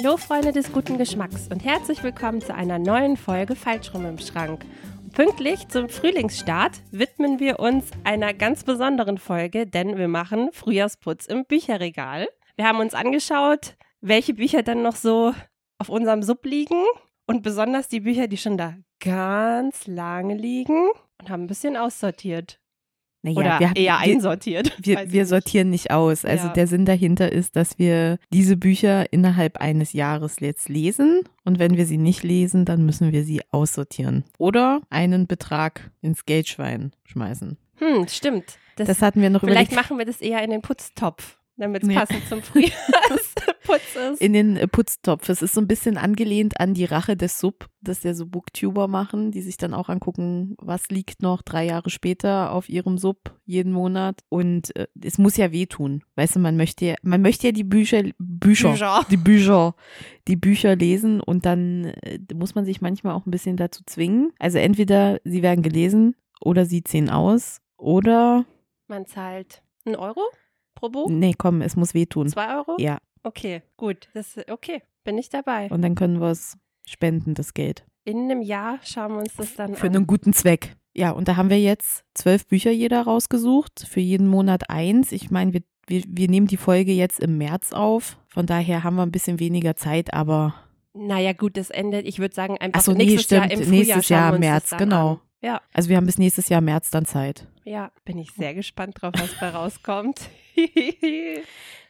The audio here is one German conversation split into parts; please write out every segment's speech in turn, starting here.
Hallo Freunde des guten Geschmacks und herzlich willkommen zu einer neuen Folge Falschrum im Schrank. Pünktlich zum Frühlingsstart widmen wir uns einer ganz besonderen Folge, denn wir machen Frühjahrsputz im Bücherregal. Wir haben uns angeschaut, welche Bücher dann noch so auf unserem Sub liegen und besonders die Bücher, die schon da ganz lange liegen und haben ein bisschen aussortiert. Naja, Oder wir, eher einsortiert. wir, wir sortieren nicht aus. Also Ja. der Sinn dahinter ist, dass wir diese Bücher innerhalb eines Jahres jetzt lesen und wenn wir sie nicht lesen, dann müssen wir sie aussortieren oder einen Betrag ins Geldschwein schmeißen. Hm, stimmt. Das, Das hatten wir noch vielleicht überlegt. machen wir das eher in den Putztopf, damit es Ja. passend zum Frühjahrsputz ist. In den äh, Putztopf. Es ist so ein bisschen angelehnt an die Rache des Sub, das ja so Booktuber machen, die sich dann auch angucken, was liegt noch drei Jahre später auf ihrem Sub jeden Monat. Und äh, es muss ja wehtun. Weißt du, man möchte ja, man möchte ja die Bücher, Bücher, Bücher. die Bücher, die Bücher lesen und dann äh, muss man sich manchmal auch ein bisschen dazu zwingen. Also entweder sie werden gelesen oder sie ziehen aus oder, Man zahlt einen Euro pro Buch? nee, komm, es muss wehtun. Zwei Euro? Ja, Okay, gut. Das, okay, bin ich dabei. und dann können wir es spenden, das Geld. In einem Jahr schauen wir uns das dann Für an. einen guten Zweck. Ja, und da haben wir jetzt zwölf Bücher jeder rausgesucht, für jeden Monat eins. Ich meine, wir, wir, wir nehmen die Folge jetzt im März auf. Von daher haben wir ein bisschen weniger Zeit, aber Naja, gut, das endet, ich würde sagen, einfach Ach so, nee, nächstes Jahr stimmt. im Frühjahr Nächstes Jahr uns März, genau. An. Ja, also wir haben bis nächstes Jahr März dann Zeit. ja, bin ich sehr gespannt drauf, was da rauskommt.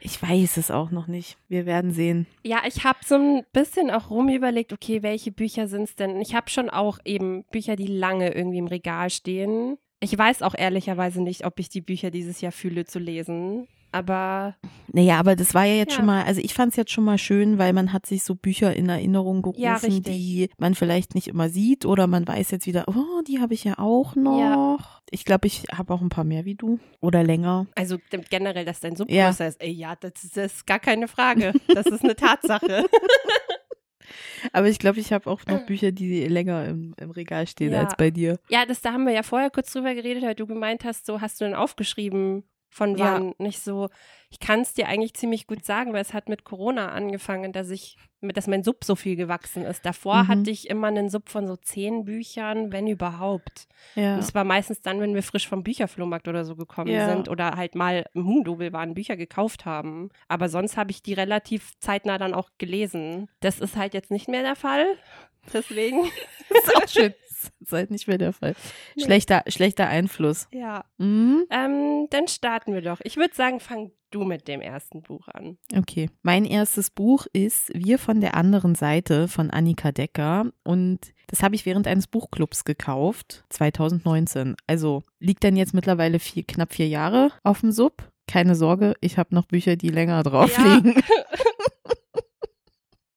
Ich weiß es auch noch nicht. Wir werden sehen. ja, ich habe so ein bisschen auch rum überlegt, okay, welche Bücher sind es denn? Ich habe schon auch eben Bücher, die lange irgendwie im Regal stehen. Ich weiß auch ehrlicherweise nicht, ob ich die Bücher dieses Jahr fühle zu lesen. Aber Naja, aber das war ja jetzt Ja. schon mal, also ich fand es jetzt schon mal schön, weil man hat sich so Bücher in Erinnerung gerufen, Ja, die man vielleicht nicht immer sieht oder man weiß jetzt wieder, oh, die habe ich ja auch noch. Ja. Ich glaube, ich habe auch ein paar mehr wie du oder länger. Also generell, dass dein Sub Ja. größer ist. Ey, ja, das ist, das ist gar keine Frage. Das ist eine Tatsache. Aber ich glaube, ich habe auch noch Bücher, die länger im, im Regal stehen Ja. als bei dir. ja, das, da haben wir ja vorher kurz drüber geredet, weil du gemeint hast, so hast du denn aufgeschrieben von Ja. wann? Nicht so, ich kann es dir eigentlich ziemlich gut sagen, weil es hat mit Corona angefangen, dass ich, dass mein Sub so viel gewachsen ist. Davor Mhm. hatte ich immer einen Sub von so zehn Büchern, wenn überhaupt. Ja. Und es war meistens dann, wenn wir frisch vom Bücherflohmarkt oder so gekommen Ja. sind oder halt mal im Hugendubel waren, Bücher gekauft haben. Aber sonst habe ich die relativ zeitnah dann auch gelesen. Das ist halt jetzt nicht mehr der Fall. Deswegen. ist auch schön. Ist halt nicht mehr der Fall. Nee. Schlechter, schlechter Einfluss. Ja. Mhm. Ähm, dann starten wir doch. Ich würde sagen, fang du mit dem ersten Buch an. Okay. Mein erstes Buch ist Wir von der anderen Seite von Annika Decker und das habe ich während eines Buchclubs gekauft, 2019. Also liegt dann jetzt mittlerweile vier, knapp vier Jahre auf dem Sub. Keine Sorge, ich habe noch Bücher, die länger drauf Ja. liegen.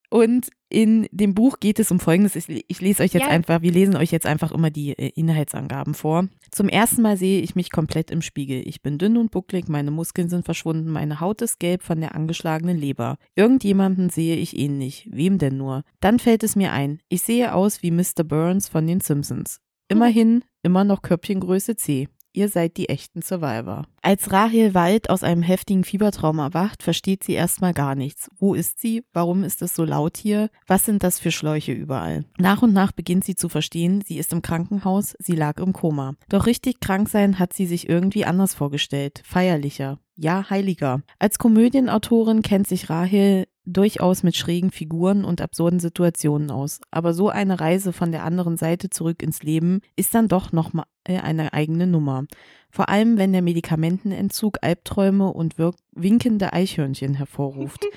Und in dem Buch geht es um Folgendes. Ich, ich lese euch jetzt Ja. einfach, wir lesen euch jetzt einfach immer die äh, Inhaltsangaben vor. Zum ersten Mal sehe ich mich komplett im Spiegel. Ich bin dünn und bucklig, meine Muskeln sind verschwunden, meine Haut ist gelb von der angeschlagenen Leber. Irgendjemanden sehe ich ähnlich. Wem denn nur? Dann fällt es mir ein. Ich sehe aus wie Mr. Burns von den Simpsons. Immerhin immer noch Köpfchengröße C. Ihr seid die echten Survivor. Als Rahel Wald aus einem heftigen Fiebertraum erwacht, versteht sie erstmal gar nichts. Wo ist sie? Warum ist es so laut hier? Was sind das für Schläuche überall? Nach und nach beginnt sie zu verstehen, sie ist im Krankenhaus, sie lag im Koma. Doch richtig krank sein hat sie sich irgendwie anders vorgestellt, feierlicher. Ja, heiliger. Als Komödienautorin kennt sich Rahel durchaus mit schrägen Figuren und absurden Situationen aus. Aber so eine Reise von der anderen Seite zurück ins Leben ist dann doch nochmal eine eigene Nummer. Vor allem, wenn der Medikamentenentzug Albträume und winkende Eichhörnchen hervorruft.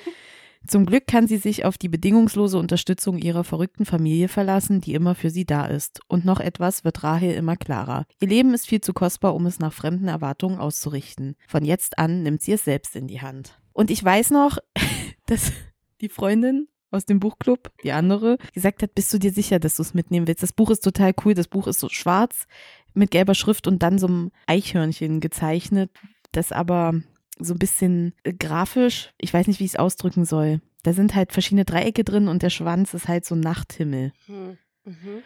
Zum Glück kann sie sich auf die bedingungslose Unterstützung ihrer verrückten Familie verlassen, die immer für sie da ist. Und noch etwas wird Rahel immer klarer. Ihr Leben ist viel zu kostbar, um es nach fremden Erwartungen auszurichten. Von jetzt an nimmt sie es selbst in die Hand. Und ich weiß noch, dass die Freundin aus dem Buchclub, die andere, gesagt hat, bist du dir sicher, dass du es mitnehmen willst? Das Buch ist total cool, das Buch ist so schwarz mit gelber Schrift und dann so einem Eichhörnchen gezeichnet, das aber so ein bisschen grafisch, ich weiß nicht, wie ich es ausdrücken soll. Da sind halt verschiedene Dreiecke drin und der Schwanz ist halt so ein Nachthimmel. Hm. Mhm.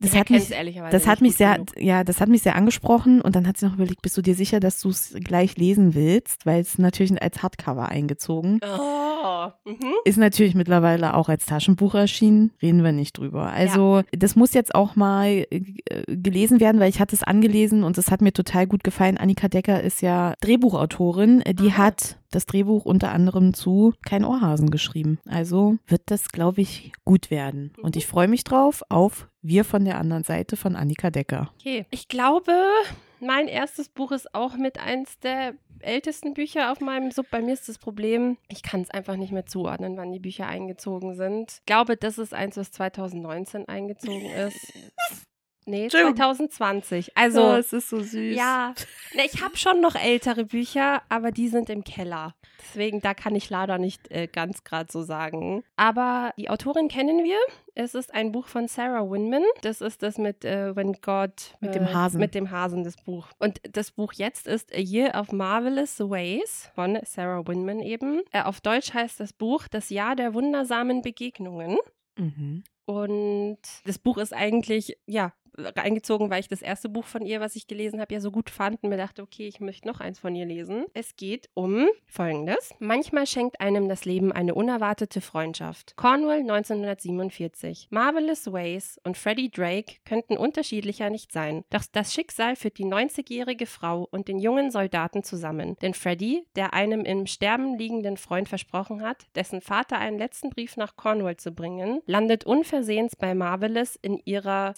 Das hat mich, das hat mich sehr, genug. ja, das hat mich sehr angesprochen und dann hat sie noch überlegt, bist du dir sicher, dass du es gleich lesen willst, weil es natürlich als Hardcover eingezogen. Oh. Mhm. Ist natürlich mittlerweile auch als Taschenbuch erschienen, reden wir nicht drüber. Also das muss jetzt auch mal äh, gelesen werden, weil ich hatte es angelesen und es hat mir total gut gefallen. Annika Decker ist ja Drehbuchautorin, die Aha. hat das Drehbuch unter anderem zu Kein Ohrhasen geschrieben. Also wird das, glaube ich, gut werden. Und ich freue mich drauf auf Wir von der anderen Seite von Annika Decker. Okay. Ich glaube, mein erstes Buch ist auch mit eins der ältesten Bücher auf meinem Sub. Bei mir ist das Problem, ich kann es einfach nicht mehr zuordnen, wann die Bücher eingezogen sind. Ich glaube, das ist eins, was 2019 eingezogen ist. Nee, Entschuldigung. 2020. Also, Oh, es ist so süß. ja. Ne, ich habe schon noch ältere Bücher, aber die sind im Keller. Deswegen, da kann ich leider nicht äh, ganz gerade so sagen. Aber die Autorin kennen wir. Es ist ein Buch von Sarah Winman. Das ist das mit äh, When God. Mit äh, dem Hasen. Mit dem Hasen, das Buch. Und das Buch jetzt ist A Year of Marvelous Ways von Sarah Winman eben. Äh, auf Deutsch heißt das Buch Das Jahr der wundersamen Begegnungen. Mhm. Und das Buch ist eigentlich, ja, eingezogen, weil ich das erste Buch von ihr, was ich gelesen habe, ja so gut fand und mir dachte, okay, ich möchte noch eins von ihr lesen. Es geht um Folgendes. Manchmal schenkt einem das Leben eine unerwartete Freundschaft. Cornwall 1947. Marvelous Ways und Freddie Drake könnten unterschiedlicher nicht sein. Doch das Schicksal führt die 90-jährige Frau und den jungen Soldaten zusammen. Denn Freddie, der einem im Sterben liegenden Freund versprochen hat, dessen Vater einen letzten Brief nach Cornwall zu bringen, landet unversehens bei Marvelous in ihrer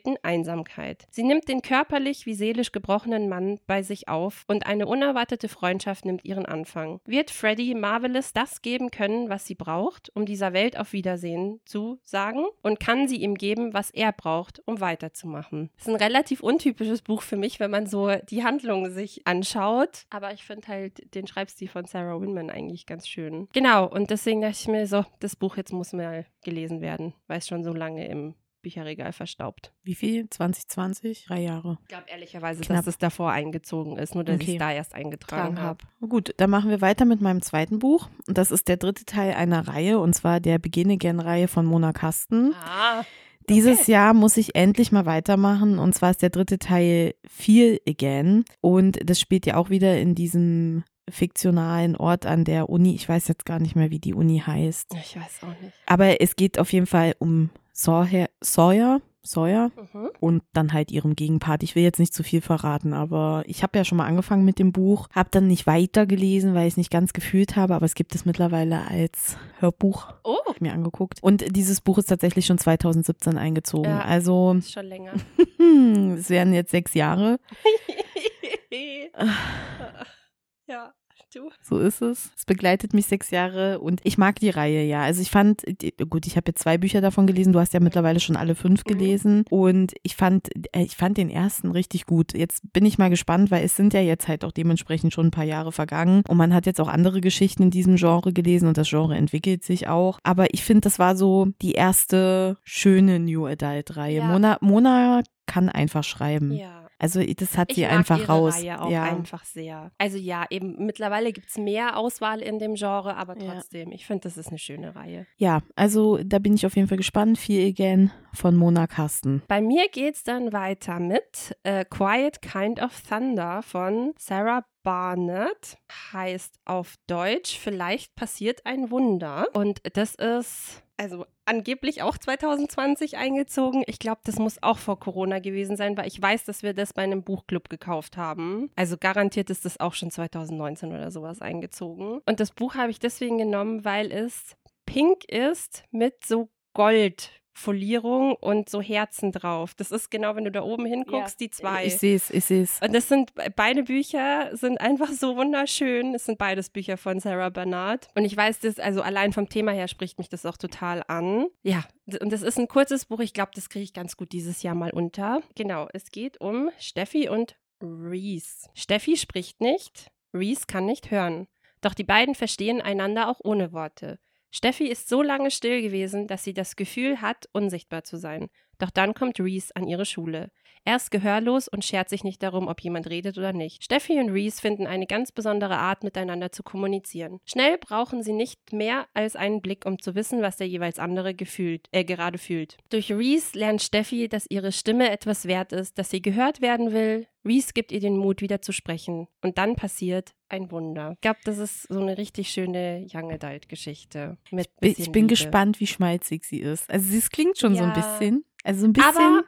selbsterwählten Einsamkeit. Sie nimmt den körperlich wie seelisch gebrochenen Mann bei sich auf und eine unerwartete Freundschaft nimmt ihren Anfang. Wird Freddie Marvelous das geben können, was sie braucht, um dieser Welt auf Wiedersehen zu sagen? Und kann sie ihm geben, was er braucht, um weiterzumachen? Das ist ein relativ untypisches Buch für mich, wenn man so die Handlung sich anschaut. Aber ich finde halt den Schreibstil von Sarah Winman eigentlich ganz schön. Genau, und deswegen dachte ich mir so, das Buch jetzt muss mal gelesen werden, weil es schon so lange im Bücherregal verstaubt. Wie viel? 2020? Drei Jahre. Ich glaube ehrlicherweise, Knapp. dass es davor eingezogen ist, nur dass ich Okay. es da erst eingetragen Tragen habe. Gut, dann machen wir weiter mit meinem zweiten Buch. Und das ist der dritte Teil einer Reihe, und zwar der Beginne gern Reihe von Mona Kasten. Ah, Dieses Jahr muss ich endlich mal weitermachen. Und zwar ist der dritte Teil Feel Again. Und das spielt ja auch wieder in diesem fiktionalen Ort an der Uni. Ich weiß jetzt gar nicht mehr, wie die Uni heißt. ich weiß auch nicht. Aber es geht auf jeden Fall um Sawyer, Sawyer, Sawyer Mhm. und dann halt ihrem Gegenpart. Ich will jetzt nicht zu viel verraten, aber ich habe ja schon mal angefangen mit dem Buch, habe dann nicht weitergelesen, weil ich es nicht ganz gefühlt habe, aber es gibt es mittlerweile als Hörbuch Oh, hab ich mir angeguckt. Und dieses Buch ist tatsächlich schon 2017 eingezogen. Ja. Also ist schon länger. es werden jetzt sechs Jahre. ja, du. So ist es. Es begleitet mich sechs Jahre und ich mag die Reihe, ja. Also ich fand, gut, ich habe jetzt zwei Bücher davon gelesen, du hast ja mittlerweile schon alle fünf Mhm. gelesen und ich fand, äh, ich fand den ersten richtig gut. Jetzt bin ich mal gespannt, weil es sind ja jetzt halt auch dementsprechend schon ein paar Jahre vergangen und man hat jetzt auch andere Geschichten in diesem Genre gelesen und das Genre entwickelt sich auch. Aber ich finde, das war so die erste schöne New Adult Reihe. Ja. Mona, Mona kann einfach schreiben. Ja. Also das hat Ich sie einfach raus. Reihe auch ja. einfach sehr. Also ja, eben mittlerweile gibt es mehr Auswahl in dem Genre, aber Ja. trotzdem, ich finde, das ist eine schöne Reihe. Ja, also da bin ich auf jeden Fall gespannt. Feel Again von Mona Kasten. Bei mir geht es dann weiter mit äh, Quiet Kind of Thunder von Sarah Barnett. Heißt auf Deutsch, vielleicht passiert ein Wunder. Und das ist, also angeblich auch 2020 eingezogen. Ich glaube, das muss auch vor Corona gewesen sein, weil ich weiß, dass wir das bei einem Buchclub gekauft haben. Also garantiert ist das auch schon 2019 oder sowas eingezogen. Und das Buch habe ich deswegen genommen, weil es pink ist mit so Gold. Folierung und so Herzen drauf. Das ist genau, wenn du da oben hinguckst, die zwei. Ich sehe es, ich sehe es. Und das sind beide Bücher sind einfach so wunderschön. Es sind beides Bücher von Sarah Bernard. Und ich weiß das, also allein vom Thema her spricht mich das auch total an. Ja, und das ist ein kurzes Buch. Ich glaube, das kriege ich ganz gut dieses Jahr mal unter. Genau, es geht um Steffi und Reese. Steffi spricht nicht, Reese kann nicht hören. Doch die beiden verstehen einander auch ohne Worte. Steffi ist so lange still gewesen, dass sie das Gefühl hat, unsichtbar zu sein. Doch dann kommt Reese an ihre Schule. Er ist gehörlos und schert sich nicht darum, ob jemand redet oder nicht. Steffi und Reese finden eine ganz besondere Art, miteinander zu kommunizieren. Schnell brauchen sie nicht mehr als einen Blick, um zu wissen, was der jeweils andere gefühlt, äh, gerade fühlt. Durch Reese lernt Steffi, dass ihre Stimme etwas wert ist, dass sie gehört werden will. Reese gibt ihr den Mut, wieder zu sprechen. Und dann passiert ein Wunder. Ich glaube, das ist so eine richtig schöne Young Adult-Geschichte. Ich, ich bin Liebe. gespannt, wie schmalzig sie ist. Also, es klingt schon so ein Ja. bisschen. Also, so ein bisschen. Aber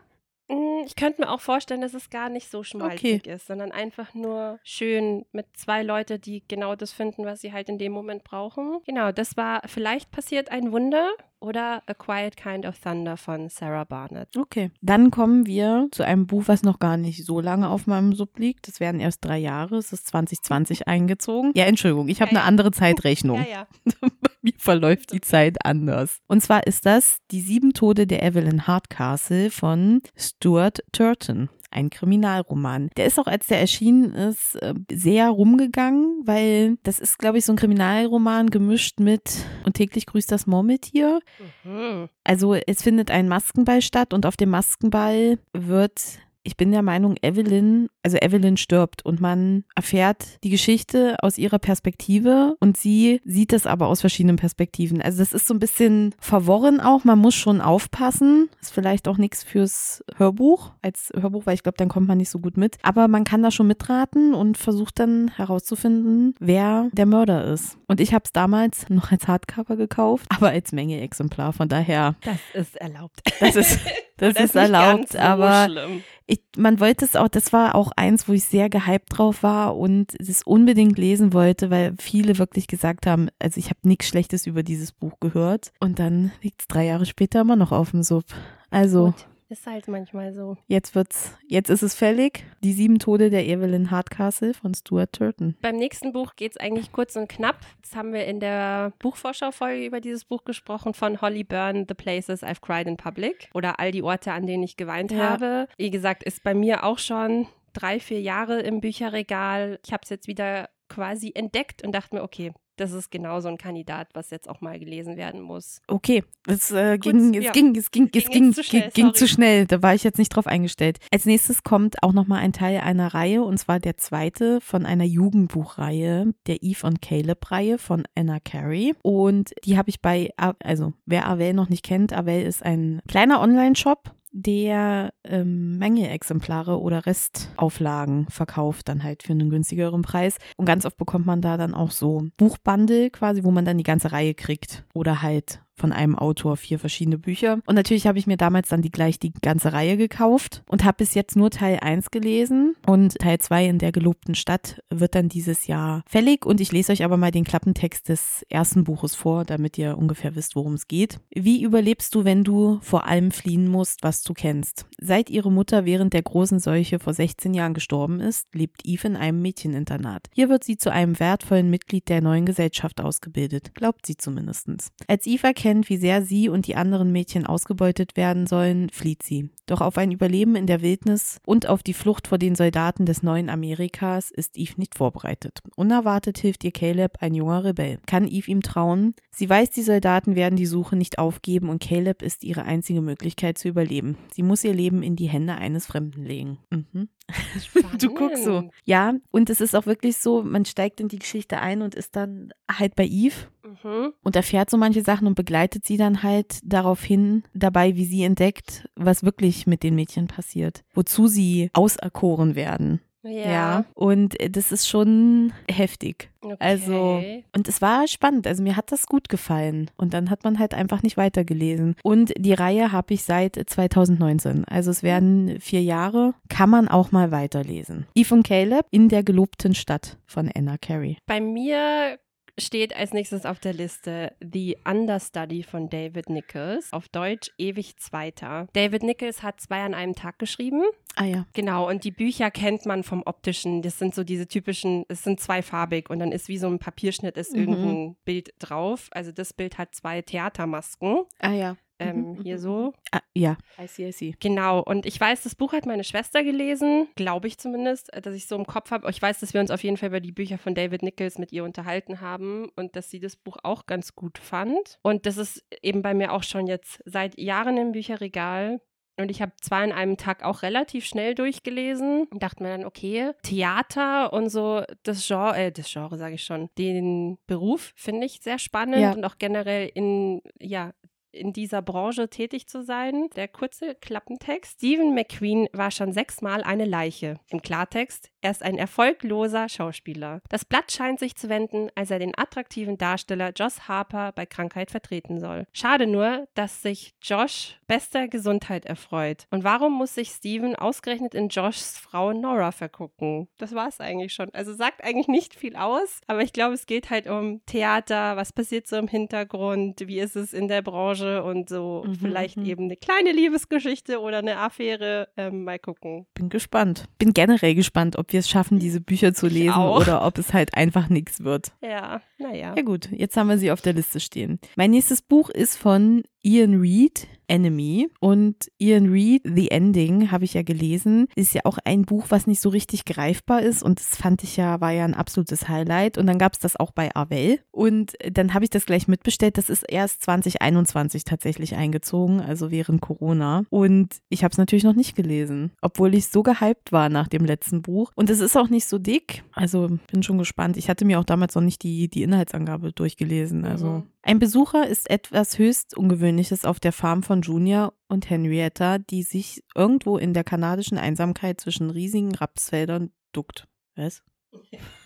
mh, ich könnte mir auch vorstellen, dass es gar nicht so schmalzig ist, sondern einfach nur schön mit zwei Leuten, die genau das finden, was sie halt in dem Moment brauchen. Genau, das war Vielleicht passiert ein Wunder oder A Quiet Kind of Thunder von Sarah Barnett. Okay. Dann kommen wir zu einem Buch, was noch gar nicht so lange auf meinem Sub liegt. Das werden erst drei Jahre. Es ist 2020 eingezogen. Ja, Entschuldigung, ich habe Ja, eine ja. andere Zeitrechnung. Ja, ja. Bei mir verläuft die Zeit anders. Und zwar ist das Die sieben Tode der Evelyn Hardcastle von Stuart Turton. Ein Kriminalroman. Der ist auch, als der erschienen ist, äh, sehr rumgegangen, weil das ist, glaube ich, so ein Kriminalroman gemischt mit Und täglich grüßt das Murmeltier. Mhm. Also es findet ein Maskenball statt und auf dem Maskenball wird, ich bin der Meinung, Evelyn, also Evelyn stirbt und man erfährt die Geschichte aus ihrer Perspektive und sie sieht es aber aus verschiedenen Perspektiven. Also das ist so ein bisschen verworren auch, man muss schon aufpassen. Ist vielleicht auch nichts fürs Hörbuch, als Hörbuch, weil ich glaube, dann kommt man nicht so gut mit. Aber man kann da schon mitraten und versucht dann herauszufinden, wer der Mörder ist. Und ich habe es damals noch als Hardcover gekauft, aber als Menge-Exemplar. Von daher, Das ist erlaubt. das ist, das Oder ist nicht erlaubt, so aber schlimm. Ich, man wollte es auch, das war auch eins, wo ich sehr gehypt drauf war und es unbedingt lesen wollte, weil viele wirklich gesagt haben, also ich habe nichts Schlechtes über dieses Buch gehört. Und dann liegt es drei Jahre später immer noch auf dem Sub. Also Gut, ist halt manchmal so. jetzt wird's, jetzt ist es fällig. Die sieben Tode der Evelyn Hardcastle von Stuart Turton. Beim nächsten Buch geht es eigentlich kurz und knapp. Das haben wir in der Buchvorschau-Folge über dieses Buch gesprochen von Holly Byrne, The Places I've Cried in Public oder All die Orte, an denen ich geweint Ja. habe. Wie gesagt, ist bei mir auch schon drei, vier Jahre im Bücherregal. Ich habe es jetzt wieder quasi entdeckt und dachte mir, okay, das ist genau so ein Kandidat, was jetzt auch mal gelesen werden muss. Okay, es, äh, Kurz, ging, es ja. ging, es ging, es Ging ging, zu schnell, ging, zu schnell. Da war ich jetzt nicht drauf eingestellt. Als nächstes kommt auch nochmal ein Teil einer Reihe und zwar der zweite von einer Jugendbuchreihe, der Eve und Caleb Reihe von Anna Carey. Und die habe ich bei, also wer Avel noch nicht kennt, Avel ist ein kleiner Online-Shop, der ähm, Menge-Exemplare oder Restauflagen verkauft, dann halt für einen günstigeren Preis. Und ganz oft bekommt man da dann auch so Buchbundle quasi, wo man dann die ganze Reihe kriegt. Oder halt von einem Autor vier verschiedene Bücher. Und natürlich habe ich mir damals dann die gleich die ganze Reihe gekauft und habe bis jetzt nur Teil 1 gelesen. Und Teil 2 in der gelobten Stadt wird dann dieses Jahr fällig. Und ich lese euch aber mal den Klappentext des ersten Buches vor, damit ihr ungefähr wisst, worum es geht. Wie überlebst du, wenn du vor allem fliehen musst, was du kennst? Seit ihre Mutter während der großen Seuche vor 16 Jahren gestorben ist, lebt Eve in einem Mädcheninternat. Hier wird sie zu einem wertvollen Mitglied der neuen Gesellschaft ausgebildet, glaubt sie zumindest. Als Eve erkennt, wie sehr sie und die anderen Mädchen ausgebeutet werden sollen, flieht sie. Doch auf ein Überleben in der Wildnis und auf die Flucht vor den Soldaten des neuen Amerikas ist Eve nicht vorbereitet. Unerwartet hilft ihr Caleb, ein junger Rebell. Kann Eve ihm trauen? Sie weiß, die Soldaten werden die Suche nicht aufgeben und Caleb ist ihre einzige Möglichkeit zu überleben. Sie muss ihr Leben in die Hände eines Fremden legen. Mhm. Du guckst so. Ja, und es ist auch wirklich so, man steigt in die Geschichte ein und ist dann halt bei Eve Mhm. und erfährt so manche Sachen und begleitet sie dann halt darauf hin, dabei, wie sie entdeckt, was wirklich mit den Mädchen passiert, wozu sie auserkoren werden. Ja. Und äh, das ist schon heftig. Okay. Also, und es war spannend. Also mir hat das gut gefallen. Und dann hat man halt einfach nicht weitergelesen. Und die Reihe habe ich seit 2019. Also es werden vier Jahre. Kann man auch mal weiterlesen. Eve und Caleb in der gelobten Stadt von Anna Carey. Bei mir steht als nächstes auf der Liste The Understudy von David Nichols. Auf Deutsch ewig Zweiter. David Nichols hat zwei an einem Tag geschrieben. Ah ja. Genau, und die Bücher kennt man vom optischen. Das sind so diese typischen, es sind zweifarbig und dann ist wie so ein Papierschnitt ist Mhm. irgendein Bild drauf. Also das Bild hat zwei Theatermasken. Ah ja. Ähm, Mhm, hier mhm, so. Ah, ja. I see, I see. Genau, und ich weiß, das Buch hat meine Schwester gelesen, glaube ich zumindest, äh, dass ich so im Kopf habe. Ich weiß, dass wir uns auf jeden Fall über die Bücher von David Nichols mit ihr unterhalten haben und dass sie das Buch auch ganz gut fand. Und das ist eben bei mir auch schon jetzt seit Jahren im Bücherregal. Und ich habe zwar in einem Tag auch relativ schnell durchgelesen und dachte mir dann, okay, Theater und so das Genre, äh, das Genre sage ich schon, den Beruf finde ich sehr spannend Ja. und auch generell in, ja, in dieser Branche tätig zu sein. Der kurze Klappentext. Stephen McQueen war schon sechsmal eine Leiche. Im Klartext, er ist ein erfolgloser Schauspieler. Das Blatt scheint sich zu wenden, als er den attraktiven Darsteller Josh Harper bei Krankheit vertreten soll. Schade nur, dass sich Josh bester Gesundheit erfreut. Und warum muss sich Stephen ausgerechnet in Joshs Frau Nora vergucken? Das war es eigentlich schon. Also sagt eigentlich nicht viel aus, aber ich glaube, es geht halt um Theater, was passiert so im Hintergrund, wie ist es in der Branche und so Mhm, vielleicht mhm. eben eine kleine Liebesgeschichte oder eine Affäre. Ähm, mal gucken. Bin gespannt. Bin generell gespannt, ob wir es schaffen, diese Bücher zu lesen oder ob es halt einfach nichts wird. Ja, naja. Ja gut, jetzt haben wir sie auf der Liste stehen. Mein nächstes Buch ist von Ian Reed, Enemy. Und Ian Reed, The Ending, habe ich ja gelesen. Ist ja auch ein Buch, was nicht so richtig greifbar ist. Und das fand ich ja, war ja ein absolutes Highlight. Und dann gab es das auch bei Arvel. Und dann habe ich das gleich mitbestellt. Das ist erst 2021 tatsächlich eingezogen, also während Corona. Und ich habe es natürlich noch nicht gelesen, obwohl ich so gehypt war nach dem letzten Buch. Und es ist auch nicht so dick. Also bin schon gespannt. Ich hatte mir auch damals noch nicht die, die Inhaltsangabe durchgelesen. Also Mhm. Ein Besucher ist etwas höchst Ungewöhnliches auf der Farm von Junior und Henrietta, die sich irgendwo in der kanadischen Einsamkeit zwischen riesigen Rapsfeldern duckt. Was?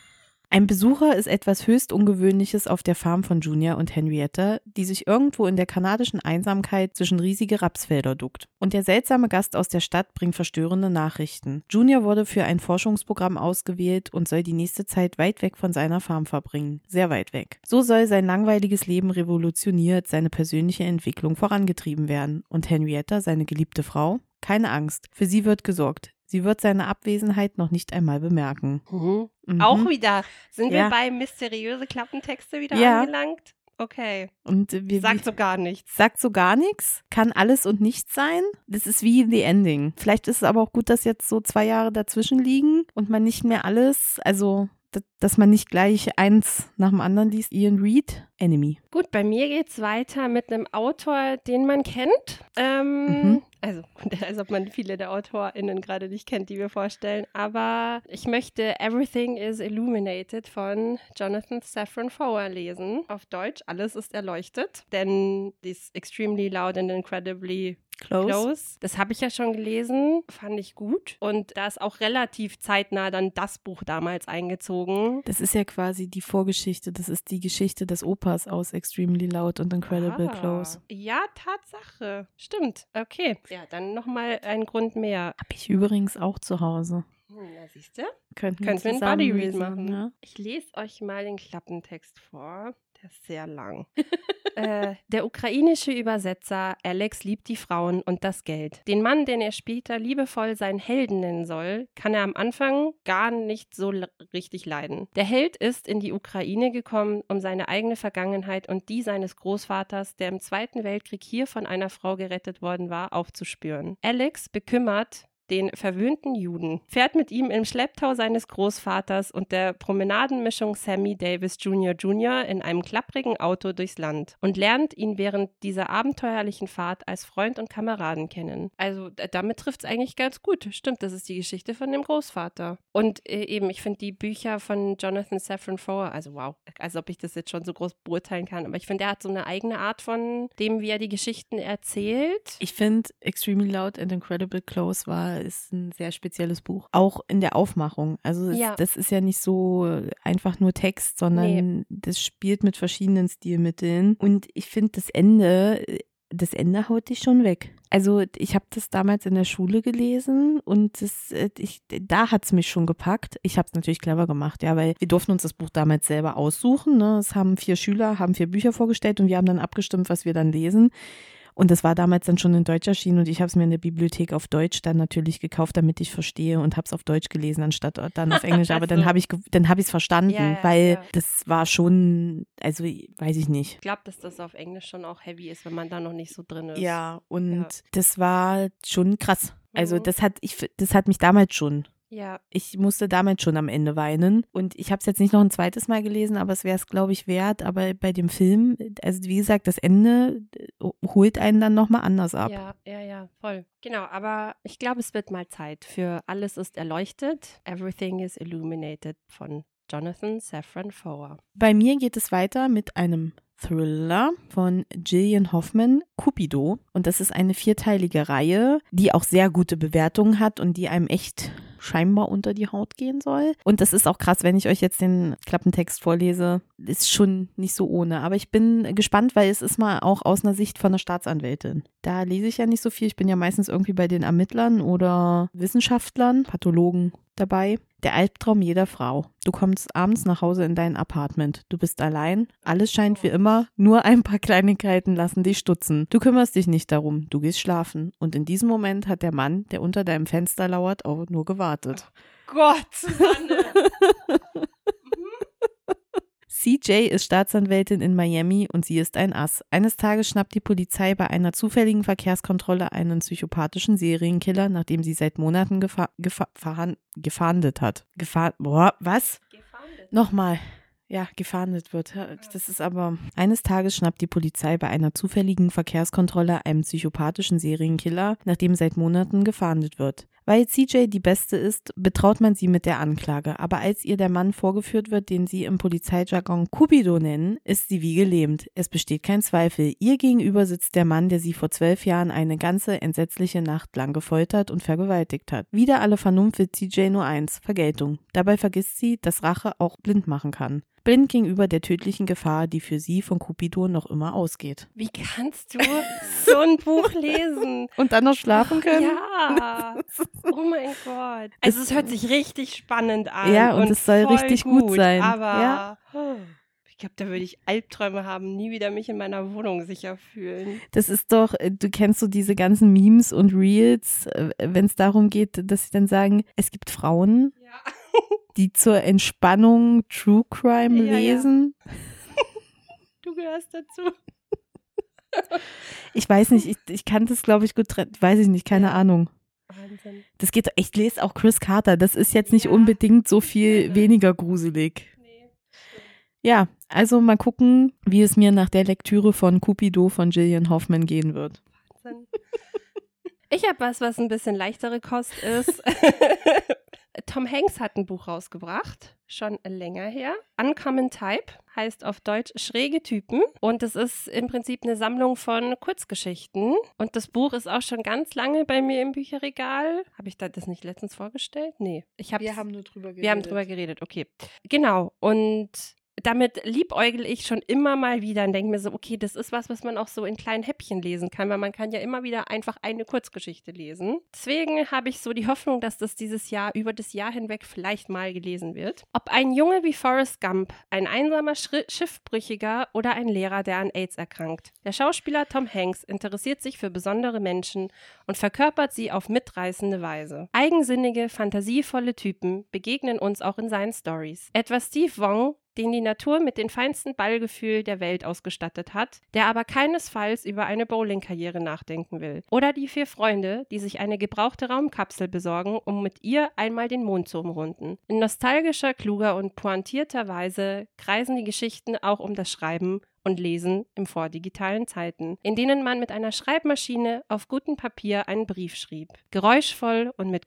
Ein Besucher ist etwas höchst Ungewöhnliches auf der Farm von Junior und Henrietta, die sich irgendwo in der kanadischen Einsamkeit zwischen riesige Rapsfelder duckt. Und der seltsame Gast aus der Stadt bringt verstörende Nachrichten. Junior wurde für ein Forschungsprogramm ausgewählt und soll die nächste Zeit weit weg von seiner Farm verbringen. Sehr weit weg. So soll sein langweiliges Leben revolutioniert, seine persönliche Entwicklung vorangetrieben werden. Und Henrietta, seine geliebte Frau? Keine Angst, für sie wird gesorgt. Sie wird seine Abwesenheit noch nicht einmal bemerken. Mhm. Mhm. Auch wieder. Sind Ja. wir bei mysteriöse Klappentexte wieder Ja. angelangt? Okay. Und wir, Sagt so gar nichts. sagt so gar nichts, kann alles und nichts sein. Das ist wie The Ending. Vielleicht ist es aber auch gut, dass jetzt so zwei Jahre dazwischen liegen und man nicht mehr alles, also dass man nicht gleich eins nach dem anderen liest. Ian Reed, Enemy. Gut, bei mir geht's weiter mit einem Autor, den man kennt. Ähm, Mhm. Also, als ob man viele der AutorInnen gerade nicht kennt, die wir vorstellen. Aber ich möchte Everything is Illuminated von Jonathan Safran Foer lesen. Auf Deutsch, alles ist erleuchtet. Denn this extremely loud and incredibly Close. Close. Das habe ich ja schon gelesen, fand ich gut. Und da ist auch relativ zeitnah dann das Buch damals eingezogen. Das ist ja quasi die Vorgeschichte. Das ist die Geschichte des Opas aus Extremely Loud und Incredible Ah, Close. Ja, Tatsache. Stimmt. Okay. Ja, dann nochmal ein Grund mehr. Hab ich übrigens auch zu Hause. Hm, Na, siehst du? Könnten Könnt ihr einen zusammen Buddy Read lesen, machen. ne? Ich lese euch mal den Klappentext vor. Der ist sehr lang. äh, der ukrainische Übersetzer Alex liebt die Frauen und das Geld. Den Mann, den er später liebevoll seinen Helden nennen soll, kann er am Anfang gar nicht so richtig leiden. Der Held ist in die Ukraine gekommen, um seine eigene Vergangenheit und die seines Großvaters, der im Zweiten Weltkrieg hier von einer Frau gerettet worden war, aufzuspüren. Alex, bekümmert, den verwöhnten Juden, fährt mit ihm im Schlepptau seines Großvaters und der Promenadenmischung Sammy Davis Jr. Jr. in einem klapprigen Auto durchs Land und lernt ihn während dieser abenteuerlichen Fahrt als Freund und Kameraden kennen. Also damit trifft es eigentlich ganz gut. Stimmt, das ist die Geschichte von dem Großvater. Und äh, eben, ich finde die Bücher von Jonathan Safran Foer, also wow, als ob ich das jetzt schon so groß beurteilen kann, aber ich finde, er hat so eine eigene Art von dem, wie er die Geschichten erzählt. Ich finde, Extremely Loud and Incredible Close war, ist ein sehr spezielles Buch. Auch in der Aufmachung. Also es, Ja. das ist ja nicht so einfach nur Text, sondern das spielt mit verschiedenen Stilmitteln. Und ich finde das Ende, das Ende haut dich schon weg. Also ich habe das damals in der Schule gelesen und das, äh, ich, da hat es mich schon gepackt. Ich habe es natürlich clever gemacht, ja, weil wir durften uns das Buch damals selber aussuchen. Ne? Es haben vier Schüler, haben vier Bücher vorgestellt und wir haben dann abgestimmt, was wir dann lesen. Und das war damals dann schon in Deutsch erschienen und ich habe es mir in der Bibliothek auf Deutsch dann natürlich gekauft, damit ich verstehe und habe es auf Deutsch gelesen, anstatt dann auf Englisch. Aber dann so. habe ich dann habe ich es verstanden, Ja, ja, weil ja. das war schon, also weiß ich nicht. Ich glaube, dass das auf Englisch schon auch heavy ist, wenn man da noch nicht so drin ist. Ja, und das war schon krass. Also Mhm. das hat ich das hat mich damals schon Ja. Ich musste damit schon am Ende weinen. Und ich habe es jetzt nicht noch ein zweites Mal gelesen, aber es wäre es, glaube ich, wert. Aber bei dem Film, also wie gesagt, das Ende äh, holt einen dann nochmal anders ab. Ja, ja, ja, voll. Genau, aber ich glaube, es wird mal Zeit für Alles ist erleuchtet. Everything is illuminated von Jonathan Safran Foer. Bei mir geht es weiter mit einem Thriller von Gillian Hoffman, Cupido. Und das ist eine vierteilige Reihe, die auch sehr gute Bewertungen hat und die einem echt scheinbar unter die Haut gehen soll. Und das ist auch krass, wenn ich euch jetzt den Klappentext vorlese. Ist schon nicht so ohne. Aber ich bin gespannt, weil es ist mal auch aus einer Sicht von einer Staatsanwältin. Da lese ich ja nicht so viel. Ich bin ja meistens irgendwie bei den Ermittlern oder Wissenschaftlern, Pathologen dabei. Der Albtraum jeder Frau. Du kommst abends nach Hause in dein Apartment. Du bist allein. Alles scheint wie immer. Nur ein paar Kleinigkeiten lassen dich stutzen. Du kümmerst dich nicht darum. Du gehst schlafen. Und in diesem Moment hat der Mann, der unter deinem Fenster lauert, auch nur gewartet. Gott, Susanne. CJ ist Staatsanwältin in Miami und sie ist ein Ass. Eines Tages schnappt die Polizei bei einer zufälligen Verkehrskontrolle einen psychopathischen Serienkiller, nachdem sie seit Monaten gefa gefa gefahndet hat. Gefahr Boah, was? Gefahndet. Nochmal. Ja, gefahndet wird. Das ist aber. Eines Tages schnappt die Polizei bei einer zufälligen Verkehrskontrolle einen psychopathischen Serienkiller, nachdem seit Monaten gefahndet wird. Weil CJ die Beste ist, betraut man sie mit der Anklage. Aber als ihr der Mann vorgeführt wird, den sie im Polizeijargon Cupido nennen, ist sie wie gelähmt. Es besteht kein Zweifel. Ihr gegenüber sitzt der Mann, der sie vor zwölf Jahren eine ganze entsetzliche Nacht lang gefoltert und vergewaltigt hat. Wieder alle Vernunft will CJ nur eins, Vergeltung. Dabei vergisst sie, dass Rache auch blind machen kann blind gegenüber der tödlichen Gefahr, die für sie von Cupido noch immer ausgeht. Wie kannst du so ein Buch lesen? Und dann noch schlafen können? Ja. Oh mein Gott. Also es hört sich richtig spannend an. Ja, und, es soll richtig gut sein. Aber Ja. ich glaube, da würde ich Albträume haben, nie wieder mich in meiner Wohnung sicher fühlen. Das ist doch, äh, du kennst so diese ganzen Memes und Reels, wenn es darum geht, dass sie dann sagen, es gibt Frauen, Ja. Die zur Entspannung True Crime Ja, ja. lesen. Du gehörst dazu. Ich weiß nicht, ich, ich kann das, glaube ich, gut, tre- weiß ich nicht, keine Ja. Ahnung. Wahnsinn. Das geht, ich lese auch Chris Carter, das ist jetzt nicht Ja. unbedingt so viel weniger gruselig. Nee. Ja, also mal gucken, wie es mir nach der Lektüre von Cupido von Gillian Hoffman gehen wird. Wahnsinn. Ich habe was, was ein bisschen leichtere Kost ist. Tom Hanks hat ein Buch rausgebracht, schon länger her. Uncommon Type heißt auf Deutsch schräge Typen und es ist im Prinzip eine Sammlung von Kurzgeschichten und das Buch ist auch schon ganz lange bei mir im Bücherregal. Habe ich da das nicht letztens vorgestellt? Nee, ich habe nur drüber geredet. wir haben drüber geredet, okay. Genau. Und damit liebäugel ich schon immer mal wieder und denke mir so, okay, das ist was, was man auch so in kleinen Häppchen lesen kann, weil man kann ja immer wieder einfach eine Kurzgeschichte lesen. Deswegen habe ich so die Hoffnung, dass das dieses Jahr über das Jahr hinweg vielleicht mal gelesen wird. Ob ein Junge wie Forrest Gump, ein einsamer Schri Schiffbrüchiger oder ein Lehrer, der an AIDS erkrankt. Der Schauspieler Tom Hanks interessiert sich für besondere Menschen und verkörpert sie auf mitreißende Weise. Eigensinnige, fantasievolle Typen begegnen uns auch in seinen Stories. Etwa Steve Wong, den die Natur mit dem feinsten Ballgefühl der Welt ausgestattet hat, der aber keinesfalls über eine Bowling-Karriere nachdenken will. Oder die vier Freunde, die sich eine gebrauchte Raumkapsel besorgen, um mit ihr einmal den Mond zu umrunden. In nostalgischer, kluger und pointierter Weise kreisen die Geschichten auch um das Schreiben und Lesen im vordigitalen Zeiten, in denen man mit einer Schreibmaschine auf gutem Papier einen Brief schrieb. Geräuschvoll und mit,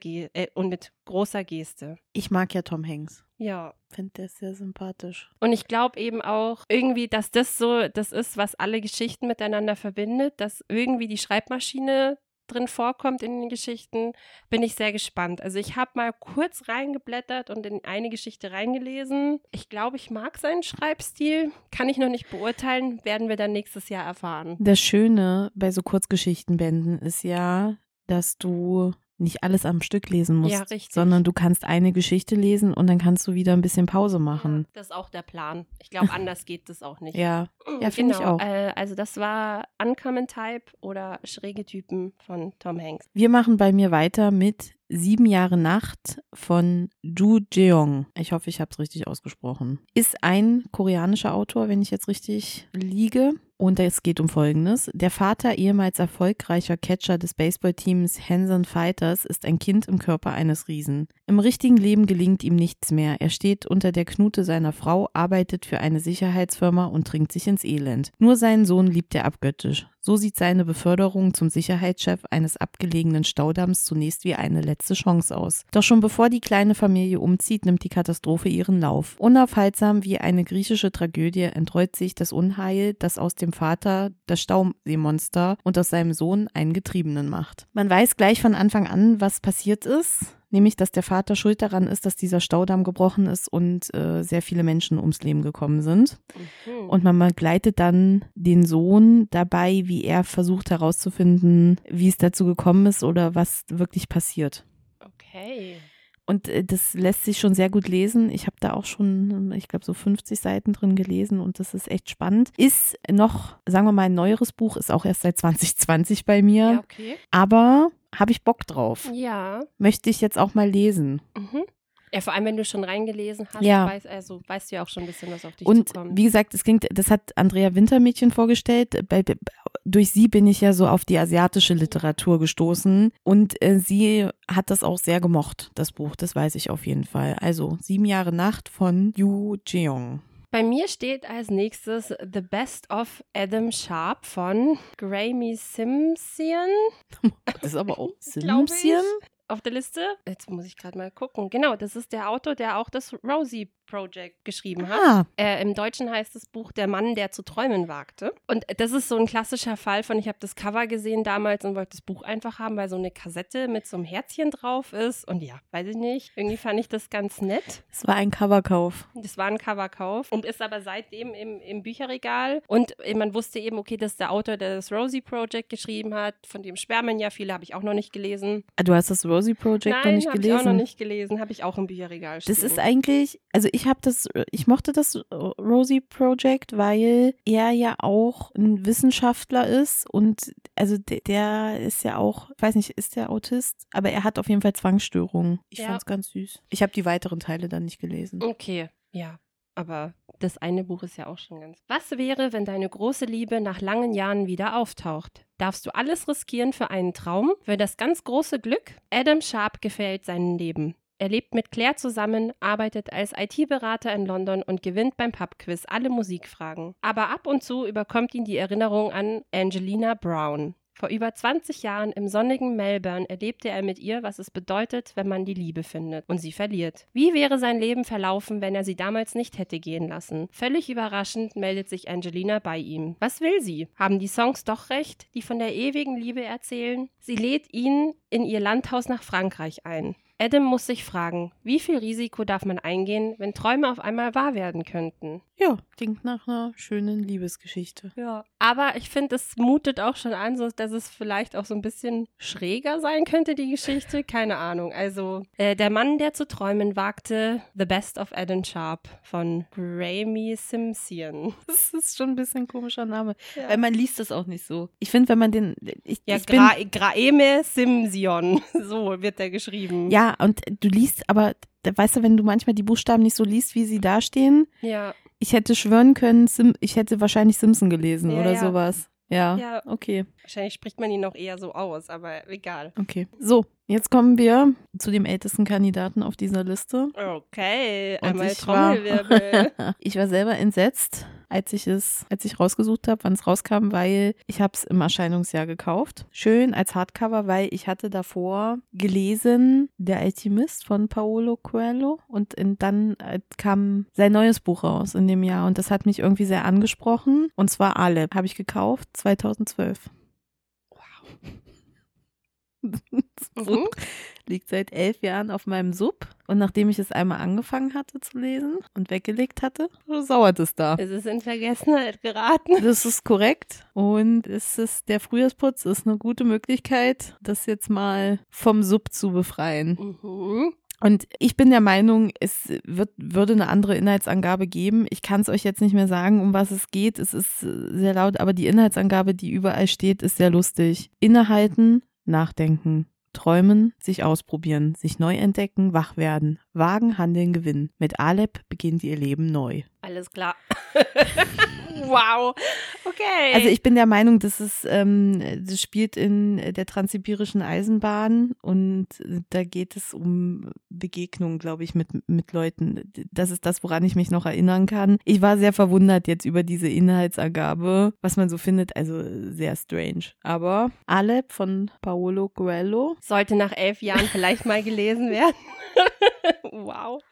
Ge äh, und mit großer Geste. Ich mag ja Tom Hanks. Ja, Finde der sehr sympathisch. und ich glaube eben auch irgendwie, dass das so das ist, was alle Geschichten miteinander verbindet, dass irgendwie die Schreibmaschine drin vorkommt in den Geschichten, bin ich sehr gespannt. Also ich habe mal kurz reingeblättert und in eine Geschichte reingelesen. Ich glaube, ich mag seinen Schreibstil. Kann ich noch nicht beurteilen, werden wir dann nächstes Jahr erfahren. Das Schöne bei so Kurzgeschichtenbänden ist ja, dass du nicht alles am Stück lesen musst, Ja, sondern du kannst eine Geschichte lesen und dann kannst du wieder ein bisschen Pause machen. Das ist auch der Plan. Ich glaube, anders geht das auch nicht. Ja, ja, finde ich Genau, auch. Äh, also das war Uncommon Type oder Schräge Typen von Tom Hanks. Wir machen bei mir weiter mit Sieben Jahre Nacht von Du Jeong. Ich hoffe, ich habe es richtig ausgesprochen. Ist ein koreanischer Autor, wenn ich jetzt richtig liege. Und es geht um Folgendes. Der Vater ehemals erfolgreicher Catcher des Baseballteams Hanson Fighters ist ein Kind im Körper eines Riesen. Im richtigen Leben gelingt ihm nichts mehr. Er steht unter der Knute seiner Frau, arbeitet für eine Sicherheitsfirma und trinkt sich ins Elend. Nur seinen Sohn liebt er abgöttisch. So sieht seine Beförderung zum Sicherheitschef eines abgelegenen Staudamms zunächst wie eine letzte Chance aus. Doch schon bevor die kleine Familie umzieht, nimmt die Katastrophe ihren Lauf. Unaufhaltsam wie eine griechische Tragödie entrollt sich das Unheil, das aus dem Vater das Stauseemonster und aus seinem Sohn einen Getriebenen macht. Man weiß gleich von Anfang an, was passiert ist nämlich dass der Vater schuld daran ist, dass dieser Staudamm gebrochen ist und äh, sehr viele Menschen ums Leben gekommen sind. Mhm. Und man begleitet dann den Sohn dabei, wie er versucht herauszufinden, wie es dazu gekommen ist oder was wirklich passiert. Okay. Und äh, das lässt sich schon sehr gut lesen. Ich habe da auch schon, ich glaube, so 50 Seiten drin gelesen und das ist echt spannend. Ist noch, sagen wir mal, ein neueres Buch, ist auch erst seit 2020 bei mir. Ja, okay. Aber habe ich Bock drauf. Ja. Möchte ich jetzt auch mal lesen. Mhm. Ja, vor allem, wenn du schon reingelesen hast, ja. weißt, also, weißt du ja auch schon ein bisschen, was auf dich und zukommt. wie gesagt, es klingt, das hat Andrea Wintermädchen vorgestellt. Bei, durch sie bin ich ja so auf die asiatische Literatur gestoßen und äh, sie hat das auch sehr gemocht, das Buch, das weiß ich auf jeden Fall. Also Sieben Jahre Nacht von Yu Jeong. Bei mir steht als nächstes The Best of Adam Sharp von Grammy Simpson. Das ist aber auch Simpson auf der Liste. Jetzt muss ich gerade mal gucken. Genau, das ist der Autor, der auch das Rosie Project geschrieben hat. Ah. Äh, Im Deutschen heißt das Buch Der Mann, der zu träumen wagte. Und das ist so ein klassischer Fall von, ich habe das Cover gesehen damals und wollte das Buch einfach haben, weil so eine Kassette mit so einem Herzchen drauf ist. Und ja, weiß ich nicht, irgendwie fand ich das ganz nett. Es war ein Coverkauf. Das war ein Coverkauf und ist aber seitdem im, im Bücherregal. Und man wusste eben, okay, das ist der Autor, der das Rosie Project geschrieben hat, von dem schwärmen ja viele, habe ich auch noch nicht gelesen. Ah, du hast das Rosie Project Nein, noch nicht gelesen? Nein, habe ich auch noch nicht gelesen, habe ich auch im Bücherregal stehen. Das ist eigentlich, also ich habe das, ich mochte das Rosie Project, weil er ja auch ein Wissenschaftler ist und also der, der ist ja auch, ich weiß nicht, ist der Autist, aber er hat auf jeden Fall Zwangsstörungen. Ich ja. es ganz süß. Ich habe die weiteren Teile dann nicht gelesen. Okay, ja. Aber das eine Buch ist ja auch schon ganz. Was wäre, wenn deine große Liebe nach langen Jahren wieder auftaucht? Darfst du alles riskieren für einen Traum? Für das ganz große Glück? Adam Sharp gefällt sein Leben. Er lebt mit Claire zusammen, arbeitet als IT-Berater in London und gewinnt beim Pubquiz alle Musikfragen. Aber ab und zu überkommt ihn die Erinnerung an Angelina Brown. Vor über 20 Jahren im sonnigen Melbourne erlebte er mit ihr, was es bedeutet, wenn man die Liebe findet und sie verliert. Wie wäre sein Leben verlaufen, wenn er sie damals nicht hätte gehen lassen? Völlig überraschend meldet sich Angelina bei ihm. Was will sie? Haben die Songs doch recht, die von der ewigen Liebe erzählen? Sie lädt ihn in ihr Landhaus nach Frankreich ein. Adam muss sich fragen, wie viel Risiko darf man eingehen, wenn Träume auf einmal wahr werden könnten? Ja, klingt nach einer schönen Liebesgeschichte. Ja, aber ich finde, es mutet auch schon an, so, dass es vielleicht auch so ein bisschen schräger sein könnte, die Geschichte. Keine Ahnung. Also, äh, der Mann, der zu träumen wagte, The Best of Adam Sharp von Ramy Simpson. Das ist schon ein bisschen ein komischer Name, ja. weil man liest das auch nicht so. Ich finde, wenn man den. Ich, ja, ich Gra Graeme Simsion. So wird der geschrieben. Ja, und du liest aber, weißt du, wenn du manchmal die Buchstaben nicht so liest, wie sie dastehen. Ja. Ich hätte schwören können, Sim ich hätte wahrscheinlich Simpson gelesen ja, oder ja. sowas. Ja, ja, okay. Wahrscheinlich spricht man ihn noch eher so aus, aber egal. Okay. So, jetzt kommen wir zu dem ältesten Kandidaten auf dieser Liste. Okay, einmal Trommelwirbel. War, ich war selber entsetzt, als ich es, als ich rausgesucht habe, wann es rauskam, weil ich habe es im Erscheinungsjahr gekauft. Schön als Hardcover, weil ich hatte davor gelesen Der Alchemist von Paolo Coelho und in, dann äh, kam sein neues Buch raus in dem Jahr und das hat mich irgendwie sehr angesprochen und zwar Alep habe ich gekauft 2012. mhm. liegt seit elf Jahren auf meinem Sub. Und nachdem ich es einmal angefangen hatte zu lesen und weggelegt hatte, sauert es da. Es ist in Vergessenheit geraten. Das ist korrekt. Und es ist, der Frühjahrsputz ist eine gute Möglichkeit, das jetzt mal vom Sub zu befreien. Mhm. Und ich bin der Meinung, es wird, würde eine andere Inhaltsangabe geben. Ich kann es euch jetzt nicht mehr sagen, um was es geht. Es ist sehr laut, aber die Inhaltsangabe, die überall steht, ist sehr lustig. Innehalten, nachdenken. Träumen, sich ausprobieren, sich neu entdecken, wach werden, wagen, handeln, gewinnen. Mit Alep beginnt ihr Leben neu. Alles klar. wow. Okay. Also ich bin der Meinung, dass es ähm, das spielt in der transsibirischen Eisenbahn und da geht es um Begegnungen, glaube ich, mit, mit Leuten. Das ist das, woran ich mich noch erinnern kann. Ich war sehr verwundert jetzt über diese Inhaltsangabe, was man so findet. Also sehr strange. Aber Alep von Paolo Coelho. Sollte nach elf Jahren vielleicht mal gelesen werden. wow.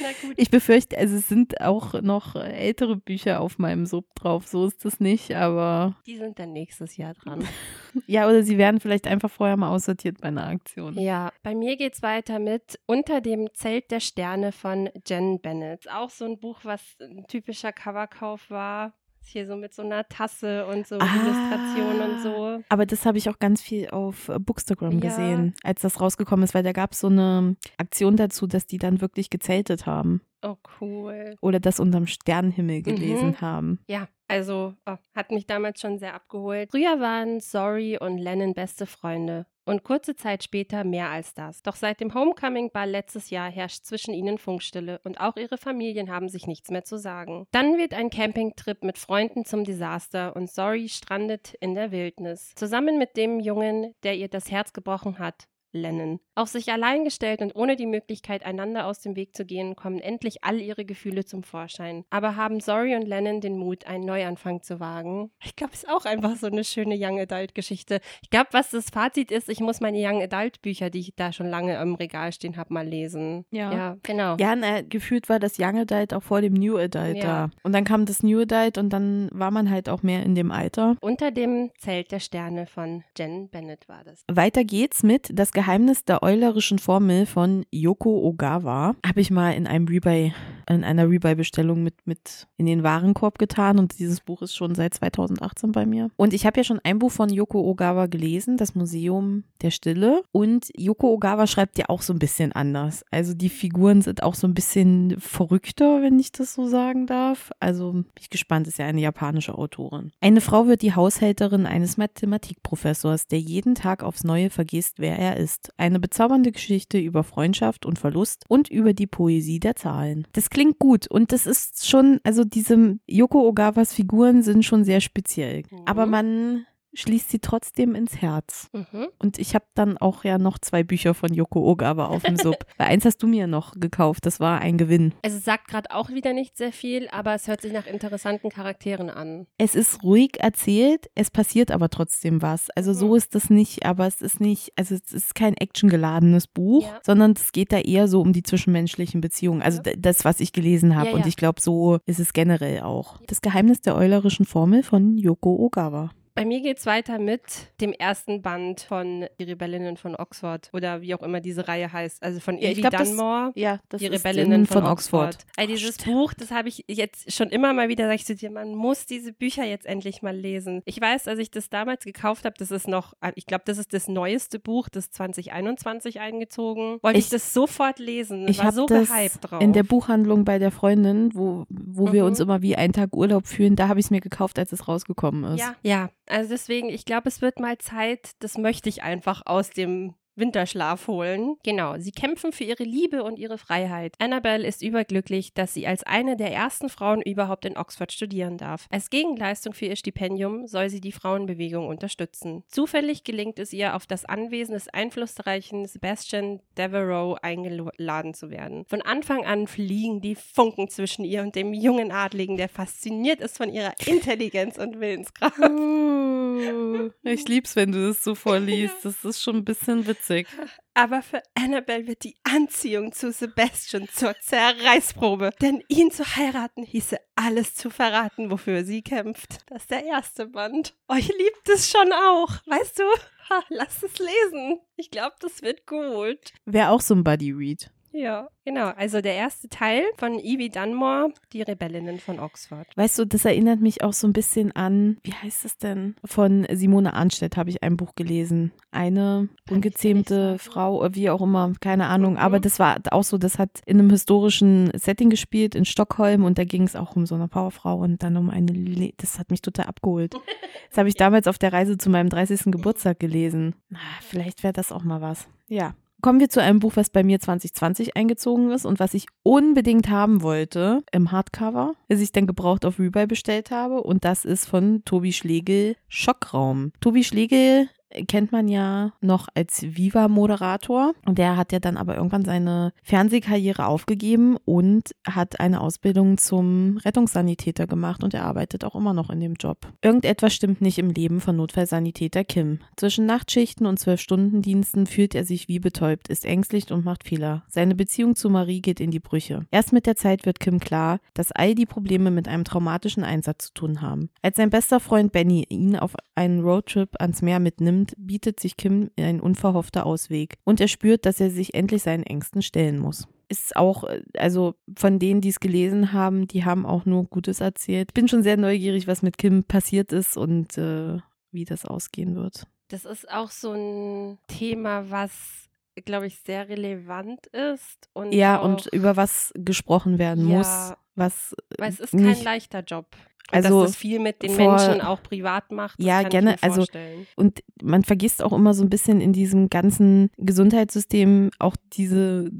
Na gut. Ich befürchte, also es sind auch noch ältere Bücher auf meinem Sub drauf. So ist es nicht, aber. Die sind dann nächstes Jahr dran. ja, oder sie werden vielleicht einfach vorher mal aussortiert bei einer Aktion. Ja, bei mir geht es weiter mit Unter dem Zelt der Sterne von Jen Bennett. Auch so ein Buch, was ein typischer Coverkauf war. Hier so mit so einer Tasse und so ah, Illustrationen und so. Aber das habe ich auch ganz viel auf äh, Bookstagram ja. gesehen, als das rausgekommen ist, weil da gab es so eine Aktion dazu, dass die dann wirklich gezeltet haben. Oh, cool. Oder das unterm Sternenhimmel gelesen mhm. haben. Ja, also oh, hat mich damals schon sehr abgeholt. Früher waren Sorry und Lennon beste Freunde. Und kurze Zeit später mehr als das. Doch seit dem Homecoming-Ball letztes Jahr herrscht zwischen ihnen Funkstille und auch ihre Familien haben sich nichts mehr zu sagen. Dann wird ein Campingtrip mit Freunden zum Desaster und Sorry strandet in der Wildnis. Zusammen mit dem Jungen, der ihr das Herz gebrochen hat, Lennon. Auf sich allein gestellt und ohne die Möglichkeit, einander aus dem Weg zu gehen, kommen endlich all ihre Gefühle zum Vorschein. Aber haben Sorry und Lennon den Mut, einen Neuanfang zu wagen? Ich glaube, es ist auch einfach so eine schöne Young Adult Geschichte. Ich glaube, was das Fazit ist, ich muss meine Young Adult Bücher, die ich da schon lange im Regal stehen habe, mal lesen. Ja, ja genau. Ja, na, gefühlt war das Young Adult auch vor dem New Adult ja. da. Und dann kam das New Adult und dann war man halt auch mehr in dem Alter. Unter dem Zelt der Sterne von Jen Bennett war das. Weiter geht's mit Das Geheimnis der eulerischen Formel von Yoko Ogawa. Habe ich mal in einem Rebuy, in einer Rebuy-Bestellung mit, mit in den Warenkorb getan und dieses Buch ist schon seit 2018 bei mir. Und ich habe ja schon ein Buch von Yoko Ogawa gelesen, Das Museum der Stille. Und Yoko Ogawa schreibt ja auch so ein bisschen anders. Also die Figuren sind auch so ein bisschen verrückter, wenn ich das so sagen darf. Also bin ich gespannt, ist ja eine japanische Autorin. Eine Frau wird die Haushälterin eines Mathematikprofessors, der jeden Tag aufs Neue vergisst, wer er ist. Eine bezaubernde Geschichte über Freundschaft und Verlust und über die Poesie der Zahlen. Das klingt gut und das ist schon, also diese Yoko Ogawas Figuren sind schon sehr speziell. Mhm. Aber man schließt sie trotzdem ins Herz. Mhm. Und ich habe dann auch ja noch zwei Bücher von Yoko Ogawa auf dem Sub. Weil eins hast du mir noch gekauft, das war ein Gewinn. Also es sagt gerade auch wieder nicht sehr viel, aber es hört sich nach interessanten Charakteren an. Es ist ruhig erzählt, es passiert aber trotzdem was. Also mhm. so ist das nicht, aber es ist nicht, also es ist kein actiongeladenes Buch, ja. sondern es geht da eher so um die zwischenmenschlichen Beziehungen. Also ja. das, was ich gelesen habe. Ja, und ich glaube, so ist es generell auch. Das Geheimnis der eulerischen Formel von Yoko Ogawa. Bei mir geht es weiter mit dem ersten Band von Die Rebellinnen von Oxford oder wie auch immer diese Reihe heißt. Also von Evie ja, Dunmore, das, ja, das Die Rebellinnen von, von, Oxford. Oxford. Also dieses Stimmt. Buch, das habe ich jetzt schon immer mal wieder, sag ich zu dir, man muss diese Bücher jetzt endlich mal lesen. Ich weiß, als ich das damals gekauft habe, das ist noch, ich glaube, das ist das neueste Buch, das 2021 eingezogen. Wollte ich, ich das sofort lesen. Ich war so gehypt drauf. In der Buchhandlung bei der Freundin, wo, wo mhm. wir uns immer wie einen Tag Urlaub fühlen, da habe ich es mir gekauft, als es rausgekommen ist. Ja, ja. Also deswegen, ich glaube, es wird mal Zeit, das möchte ich einfach aus dem Winterschlaf holen. Genau, sie kämpfen für ihre Liebe und ihre Freiheit. Annabelle ist überglücklich, dass sie als eine der ersten Frauen überhaupt in Oxford studieren darf. Als Gegenleistung für ihr Stipendium soll sie die Frauenbewegung unterstützen. Zufällig gelingt es ihr, auf das Anwesen des einflussreichen Sebastian Devereux eingeladen zu werden. Von Anfang an fliegen die Funken zwischen ihr und dem jungen Adligen, der fasziniert ist von ihrer Intelligenz und Willenskraft. Uh, ich lieb's, wenn du das so vorliest. Das ist schon ein bisschen witzig witzig. Aber für Annabelle wird die Anziehung zu Sebastian zur Zerreißprobe. Denn ihn zu heiraten hieße alles zu verraten, wofür sie kämpft. Das ist der erste Band. Euch liebt es schon auch. Weißt du? Ha, lass es lesen. Ich glaube, das wird gut. Wäre auch so ein Buddy Read. Ja, genau. Also der erste Teil von Evie Dunmore, die Rebellinnen von Oxford. Weißt du, das erinnert mich auch so ein bisschen an, wie heißt es denn? Von Simone Arnstedt habe ich ein Buch gelesen. Eine ungezähmte Frau, wie auch immer, keine Ahnung. Mhm. Aber das war auch so, das hat in einem historischen Setting gespielt in Stockholm und da ging es auch um so eine Powerfrau und dann um eine, Le das hat mich total abgeholt. Das habe ich damals auf der Reise zu meinem 30. Geburtstag gelesen. Ah, vielleicht wäre das auch mal was. Ja, kommen wir zu einem Buch, was bei mir 2020 eingezogen ist und was ich unbedingt haben wollte im Hardcover, das ich dann gebraucht auf Rebuy bestellt habe. Und das ist von Tobi Schlegel Schockraum. Tobi Schlegel kennt man ja noch als Viva-Moderator. Und der hat ja dann aber irgendwann seine Fernsehkarriere aufgegeben und hat eine Ausbildung zum Rettungssanitäter gemacht und er arbeitet auch immer noch in dem Job. Irgendetwas stimmt nicht im Leben von Notfallsanitäter Kim. Zwischen Nachtschichten und Zwölf-Stunden-Diensten fühlt er sich wie betäubt, ist ängstlich und macht Fehler. Seine Beziehung zu Marie geht in die Brüche. Erst mit der Zeit wird Kim klar, dass all die Probleme mit einem traumatischen Einsatz zu tun haben. Als sein bester Freund Benny ihn auf einen Roadtrip ans Meer mitnimmt, nimmt, bietet sich Kim ein unverhoffter Ausweg. Und er spürt, dass er sich endlich seinen Ängsten stellen muss ist auch, äh, also von denen, die es gelesen haben, die haben auch nur Gutes erzählt. Bin schon sehr neugierig, was mit Kim passiert ist und äh, wie das ausgehen wird. Das ist auch so ein Thema, was, glaube ich, sehr relevant ist. Und ja, auch, und über was gesprochen werden Ja, muss. Was Weil es ist nicht, kein leichter Job. Also, dass das viel mit den vor- Menschen auch privat macht, Ja, gerne, also-. Und man vergisst auch immer so ein bisschen in diesem ganzen Gesundheitssystem auch diese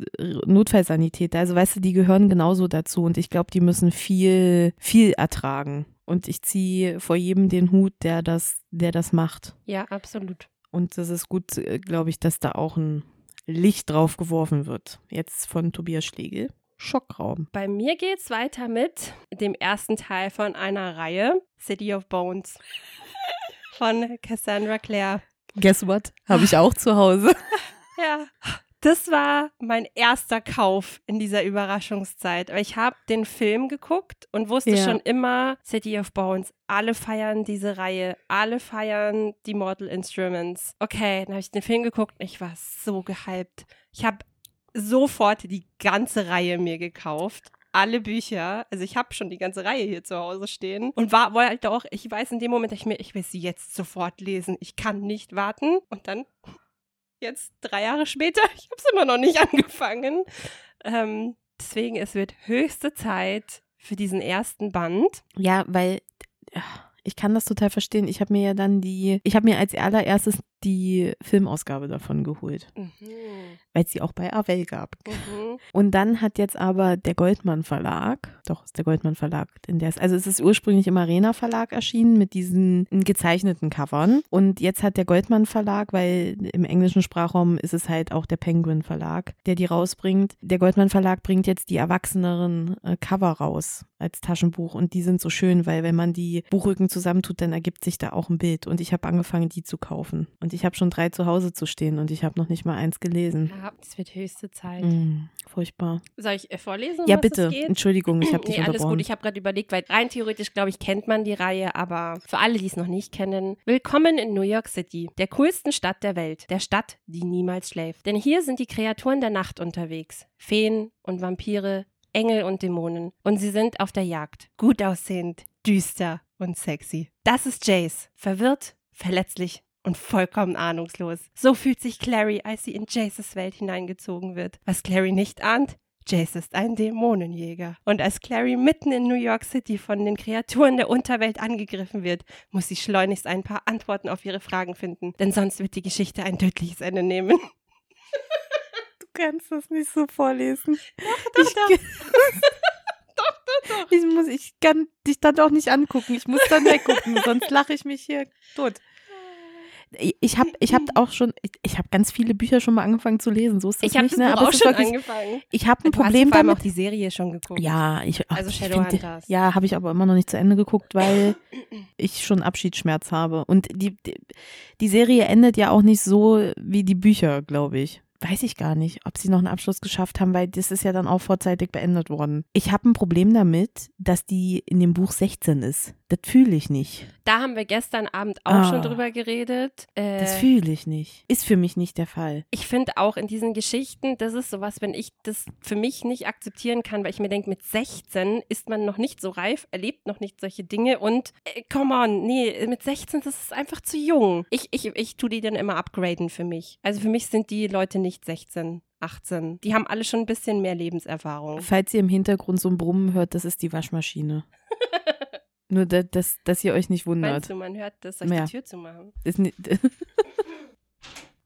Notfallsanitäter. Also weißt du, die gehören genauso dazu und ich glaube, die müssen viel, viel ertragen. Und ich ziehe vor jedem den Hut, der das, der das macht. Ja, absolut. Und das ist gut, äh, glaube ich, dass da auch ein Licht drauf geworfen wird. Jetzt von Tobias Schlegel. Schockraum. Bei mir geht's weiter mit dem ersten Teil von einer Reihe, City of Bones, von Cassandra Clare. Guess what? Habe ich auch zu Hause. Ja, das war mein erster Kauf in dieser Überraschungszeit. Ich habe den Film geguckt und wusste Ja. schon immer, City of Bones, alle feiern diese Reihe, alle feiern die Mortal Instruments. Okay, dann habe ich den Film geguckt und ich war so gehypt. Ich habe sofort die ganze Reihe mir gekauft. Alle Bücher, also ich habe schon die ganze Reihe hier zu Hause stehen und war wollte auch, ich weiß in dem Moment, ich mir, ich will sie jetzt sofort lesen, ich kann nicht warten und dann jetzt drei Jahre später, ich habe es immer noch nicht angefangen. Ähm, deswegen, es wird höchste Zeit für diesen ersten Band. Ja, weil ich kann das total verstehen. Ich habe mir ja dann die, ich habe mir als allererstes die Filmausgabe davon geholt, Mhm. weil es sie auch bei Avell gab. Mhm. Und dann hat jetzt aber der Goldmann Verlag, doch ist der Goldmann Verlag, in der es, also es ist ursprünglich im Arena Verlag erschienen mit diesen gezeichneten Covern. Und jetzt hat der Goldmann Verlag, weil im englischen Sprachraum ist es halt auch der Penguin Verlag, der die rausbringt. Der Goldmann Verlag bringt jetzt die erwachseneren äh, Cover raus als Taschenbuch und die sind so schön, weil wenn man die Buchrücken zusammentut, dann ergibt sich da auch ein Bild. Und ich habe angefangen, die zu kaufen. Und ich habe schon drei zu Hause zu stehen und ich habe noch nicht mal eins gelesen. Ja, es wird höchste Zeit. Mm, furchtbar. Soll ich äh, vorlesen? Ja, bitte. Entschuldigung, ich habe dich Nee, alles gut. Ich habe gerade überlegt, weil rein theoretisch, glaube ich, kennt man die Reihe, aber für alle, die es noch nicht kennen, willkommen in New York City, der coolsten Stadt der Welt, der Stadt, die niemals schläft. Denn hier sind die Kreaturen der Nacht unterwegs. Feen und Vampire, Engel und Dämonen. Und sie sind auf der Jagd. Gut aussehend, düster und sexy. Das ist Jace. Verwirrt, verletzlich und vollkommen ahnungslos. So fühlt sich Clary, als sie in Jaces Welt hineingezogen wird. Was Clary nicht ahnt, Jace ist ein Dämonenjäger. Und als Clary mitten in New York City von den Kreaturen der Unterwelt angegriffen wird, muss sie schleunigst ein paar Antworten auf ihre Fragen finden, denn sonst wird die Geschichte ein tödliches Ende nehmen. Du kannst das nicht so vorlesen. Doch, ich, doch. Ich muss, ich kann dich dann auch nicht angucken. Ich muss dann weggucken, sonst lache ich mich hier tot. Ich habe ich hab auch schon, ich, ich habe ganz viele Bücher schon mal angefangen zu lesen. So ist das Ich habe nicht, ne? Aber auch schon wirklich, angefangen. ich habe ein Du hast Problem vor allem damit. auch die Serie schon geguckt. Ja, ich, Also Shadowhunters. ja, habe ich aber immer noch nicht zu Ende geguckt, weil ich schon Abschiedsschmerz habe. Und die, die, die Serie endet ja auch nicht so wie die Bücher, glaube ich. Weiß ich gar nicht, ob sie noch einen Abschluss geschafft haben, weil das ist ja dann auch vorzeitig beendet worden. Ich habe ein Problem damit, dass die in dem Buch 16 ist. Das fühle ich nicht. Da haben wir gestern Abend auch Ah. schon drüber geredet. Äh, Das fühle ich nicht. Ist für mich nicht der Fall. ich finde auch in diesen Geschichten, das ist sowas, wenn ich das für mich nicht akzeptieren kann, weil ich mir denke, mit 16 ist man noch nicht so reif, erlebt noch nicht solche Dinge und äh, come on, nee, mit 16 das ist einfach zu jung. Ich, ich, ich tue die dann immer upgraden für mich. Also für mich sind die Leute nicht 16. 18. Die haben alle schon ein bisschen mehr Lebenserfahrung. Falls ihr im Hintergrund so ein Brummen hört, das ist die Waschmaschine. Nur, da, dass, dass ihr euch nicht wundert. Meinst du, man hört das, ich Ja. die Tür zumachen? Ist ni-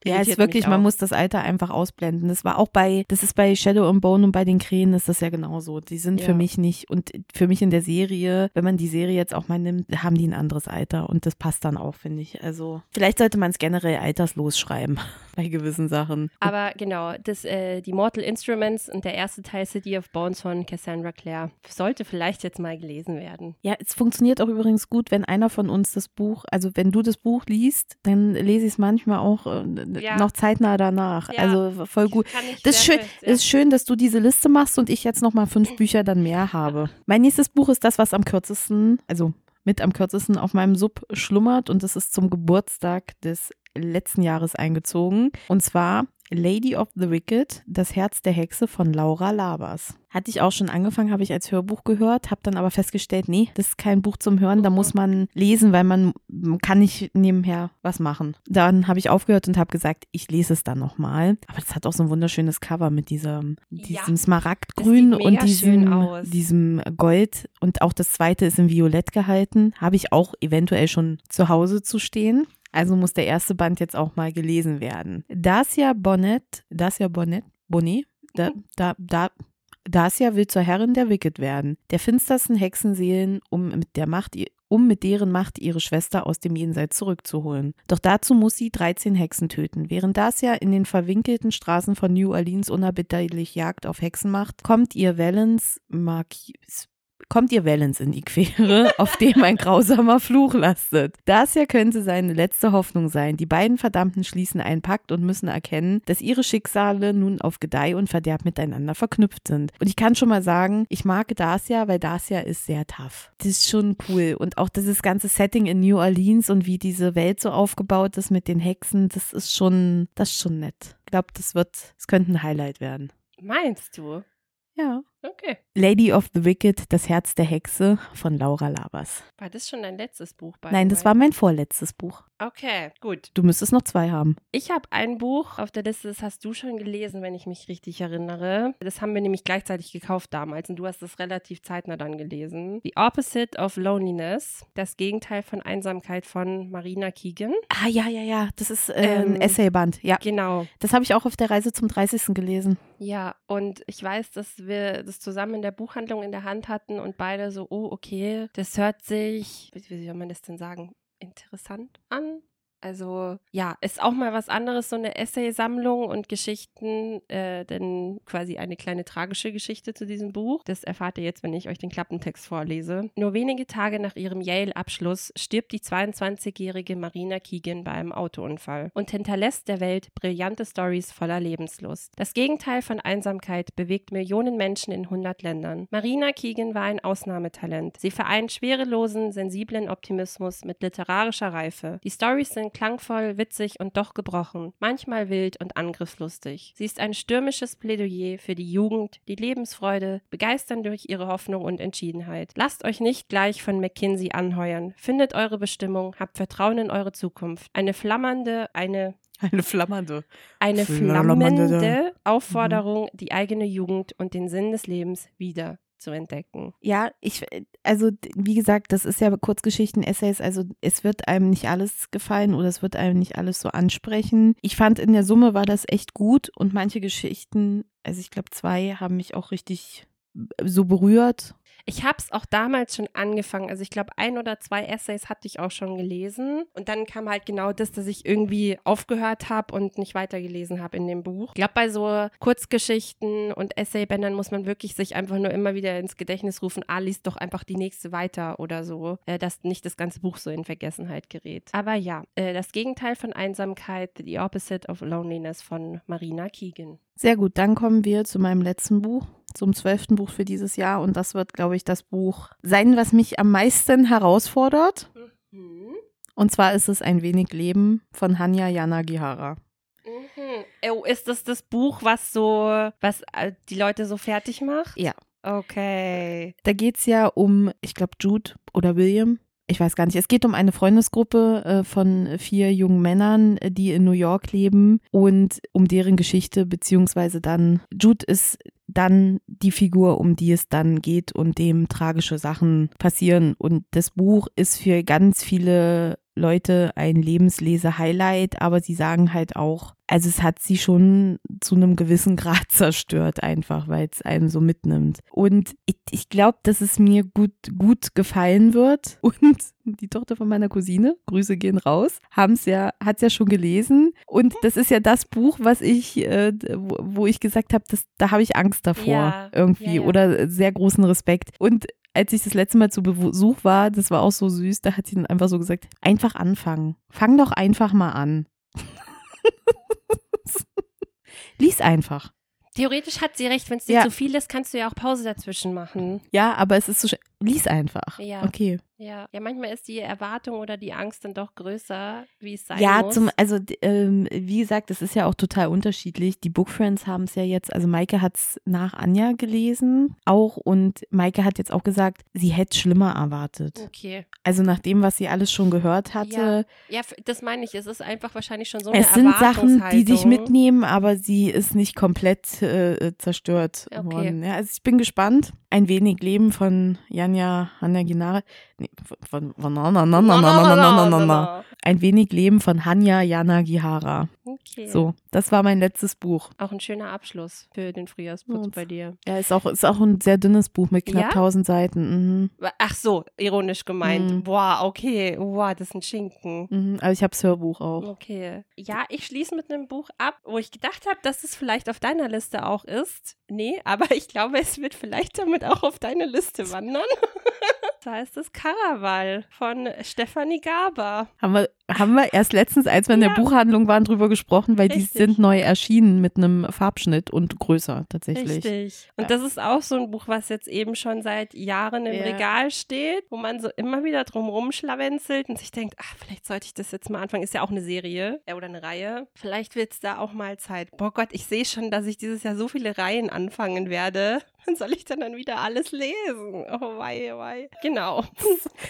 Ja, ist wirklich, man muss das Alter einfach ausblenden. Das war auch bei, das ist bei Shadow and Bone und bei den Krähen ist das ja genauso. Die sind Ja. für mich nicht und für mich in der Serie, wenn man die Serie jetzt auch mal nimmt, haben die ein anderes Alter und das passt dann auch, finde ich. Also vielleicht sollte man es generell alterslos schreiben bei gewissen Sachen. Aber genau, das, äh, die Mortal Instruments und der erste Teil City of Bones von Cassandra Clare sollte vielleicht jetzt mal gelesen werden. Ja, es funktioniert auch übrigens gut, wenn einer von uns das Buch, also wenn du das Buch liest, dann lese ich es manchmal auch äh, Ja. noch zeitnah danach. Ja. Also voll gut. Das ist schön, ist schön, dass du diese Liste machst und ich jetzt noch mal fünf Bücher dann mehr habe. Mein nächstes Buch ist das, was am kürzesten, also mit am kürzesten auf meinem Sub schlummert und das ist zum Geburtstag des letzten Jahres eingezogen. Und zwar Lady of the Wicked, das Herz der Hexe von Laura Labers. Hatte ich auch schon angefangen, habe ich als Hörbuch gehört, habe dann aber festgestellt, nee, das ist kein Buch zum Hören, da muss man lesen, weil man kann nicht nebenher was machen. Dann habe ich aufgehört und habe gesagt, ich lese es dann nochmal. Aber das hat auch so ein wunderschönes Cover mit diesem, diesem Ja, Smaragdgrün und diesem, diesem Gold. Und auch das zweite ist in Violett gehalten. Habe ich auch eventuell schon zu Hause zu stehen. Also muss der erste Band jetzt auch mal gelesen werden. Dacia Bonnet, Dacia Bonnet, Bonnet, da, da, da, Dacia will zur Herrin der Wicked werden, der finstersten Hexenseelen, um mit der Macht, um mit deren Macht ihre Schwester aus dem Jenseits zurückzuholen. Doch dazu muss sie 13 Hexen töten. Während Dacia in den verwinkelten Straßen von New Orleans unerbittlich Jagd auf Hexen macht, kommt ihr Valens Marquis kommt ihr Valens in die Quere, auf dem ein grausamer Fluch lastet. Dacia könnte seine letzte Hoffnung sein. Die beiden Verdammten schließen einen Pakt und müssen erkennen, dass ihre Schicksale nun auf Gedeih und Verderb miteinander verknüpft sind. Und ich kann schon mal sagen, ich mag Dacia, weil Dacia ist sehr tough. Das ist schon cool. Und auch dieses ganze Setting in New Orleans und wie diese Welt so aufgebaut ist mit den Hexen, das ist schon, das ist schon nett. Ich glaube, das wird, es könnte ein Highlight werden. Meinst du? Ja. Okay. Lady of the Wicked, das Herz der Hexe von Laura Labers. War das schon dein letztes Buch? by Nein, das war mein vorletztes Buch. Okay, gut. Du müsstest noch zwei haben. Ich habe ein Buch auf der Liste, das hast du schon gelesen, wenn ich mich richtig erinnere. Das haben wir nämlich gleichzeitig gekauft damals und du hast es relativ zeitnah dann gelesen. The Opposite of Loneliness, das Gegenteil von Einsamkeit von Marina Keegan. Ah, ja, ja, ja. Das ist äh, ein Ähm, Essayband. Ja. Genau. Das habe ich auch auf der Reise zum 30. gelesen. Ja, und ich weiß, dass wir das zusammen in der Buchhandlung in der Hand hatten und beide so, oh, okay, das hört sich, wie wie soll man das denn sagen, interessant an. Also ja, ist auch mal was anderes, so eine Essaysammlung und Geschichten, äh, denn quasi eine kleine tragische Geschichte zu diesem Buch. Das erfahrt ihr jetzt, wenn ich euch den Klappentext vorlese. Nur wenige Tage nach ihrem Yale-Abschluss stirbt die 22-jährige Marina Keegan bei einem Autounfall und hinterlässt der Welt brillante Stories voller Lebenslust. Das Gegenteil von Einsamkeit bewegt Millionen Menschen in 100 Ländern. Marina Keegan war ein Ausnahmetalent. Sie vereint schwerelosen, sensiblen Optimismus mit literarischer Reife. Die Stories sind klangvoll, witzig und doch gebrochen, manchmal wild und angriffslustig. Sie ist ein stürmisches Plädoyer für die Jugend, die Lebensfreude, begeistern durch ihre Hoffnung und Entschiedenheit. Lasst euch nicht gleich von McKinsey anheuern. Findet eure Bestimmung, habt Vertrauen in eure Zukunft. Eine flammernde, eine Eine flammernde. eine flammende Aufforderung, die eigene Jugend und den Sinn des Lebens wieder zu entdecken. Ja, ich, also wie gesagt, das ist ja Kurzgeschichten, Essays, also es wird einem nicht alles gefallen oder es wird einem nicht alles so ansprechen. Ich fand in der Summe war das echt gut und manche Geschichten, also ich glaube zwei, haben mich auch richtig so berührt. Ich habe es auch damals schon angefangen. Also ich glaube, ein oder zwei Essays hatte ich auch schon gelesen. Und dann kam halt genau das, dass ich irgendwie aufgehört habe und nicht weitergelesen habe in dem Buch. Ich glaube, bei so Kurzgeschichten und Essaybändern muss man wirklich sich einfach nur immer wieder ins Gedächtnis rufen, ah, liest doch einfach die nächste weiter oder so, äh, dass nicht das ganze Buch so in Vergessenheit gerät. Aber ja, äh, das Gegenteil von Einsamkeit, The Opposite of Loneliness von Marina Keegan. Sehr gut, dann kommen wir zu meinem letzten Buch, zum zwölften Buch für dieses Jahr und das wird, glaube ich, das Buch sein, was mich am meisten herausfordert. Mhm. Und zwar ist es Ein wenig Leben von Hanya Yanagihara. Mhm. Oh, ist das das Buch, was so, was äh, die Leute so fertig macht? Ja. Okay. Da geht es ja um, ich glaube, Jude oder William. Ich weiß gar nicht. Es geht um eine Freundesgruppe äh, von vier jungen Männern, die in New York leben und um deren Geschichte, beziehungsweise dann, Jude ist dann die Figur, um die es dann geht und dem tragische Sachen passieren. Und das Buch ist für ganz viele Leute ein Lebenslese-Highlight, aber sie sagen halt auch, also es hat sie schon zu einem gewissen Grad zerstört einfach, weil es einen so mitnimmt. Und ich, ich glaube, dass es mir gut, gut gefallen wird. Und die Tochter von meiner Cousine, Grüße gehen raus, haben's ja, hat's ja schon gelesen. Und das ist ja das Buch, was ich, äh, wo, wo ich gesagt habe, da habe ich Angst davor Ja, irgendwie ja, ja. oder sehr großen Respekt. Und als ich das letzte Mal zu Besuch war, das war auch so süß, da hat sie dann einfach so gesagt, einfach anfangen. Fang doch einfach mal an. Lies einfach. Theoretisch hat sie recht, wenn es dir Ja. zu viel ist, kannst du ja auch Pause dazwischen machen. Ja, aber es ist so, lies einfach. Ja. Okay. Ja, ja, manchmal ist die Erwartung oder die Angst dann doch größer, wie es sein Ja, muss. zum, also ähm, wie gesagt, es ist ja auch total unterschiedlich. Die Bookfriends haben es ja jetzt, also Maike hat es nach Anja gelesen auch und Maike hat jetzt auch gesagt, sie hätte schlimmer erwartet. Okay. Also nach dem, was sie alles schon gehört hatte, Ja, f- das meine ich. Es ist einfach wahrscheinlich schon so es eine sind Sachen, die Erwartungshaltung. mitnehmen, aber sie ist nicht komplett äh, zerstört Okay. worden. Ja, also ich bin gespannt. Ein wenig Leben von Janja Hanja Ginare. Nee, von, von, na, na, na, na, na, na, na, na. Ein wenig Leben von Hanya Jana Gihara. Okay. So, das war mein letztes Buch. Auch ein schöner Abschluss für den Frühjahrsputz Ja, bei dir. Ja, ist auch, ist auch ein sehr dünnes Buch mit knapp Ja? 1000 Seiten. Mhm. Ach so, ironisch gemeint. Mhm. Boah, okay. Wow, das ist ein Schinken. Mhm. Aber ich habe das Hörbuch auch. Okay. Ja, ich schließe mit einem Buch ab, wo ich gedacht habe, dass es vielleicht auf deiner Liste auch ist. Nee, aber ich glaube, es wird vielleicht damit auch auf deine Liste wandern. Da heißt es Karaval von Stefanie Gaber. Haben wir, haben wir erst letztens, als wir in der Ja. Buchhandlung waren, drüber gesprochen, weil die Richtig. sind neu erschienen mit einem Farbschnitt und größer tatsächlich. Richtig. Und Ja. das ist auch so ein Buch, was jetzt eben schon seit Jahren im Ja. Regal steht, wo man so immer wieder drum rumschlawenzelt und sich denkt, ach, vielleicht sollte ich das jetzt mal anfangen. Ist ja auch eine Serie äh, oder eine Reihe. Vielleicht wird es da auch mal Zeit. Boah Gott, ich sehe schon, dass ich dieses Jahr so viele Reihen anfangen werde. Wann soll ich denn dann wieder alles lesen? Oh wei, oh wei. Genau.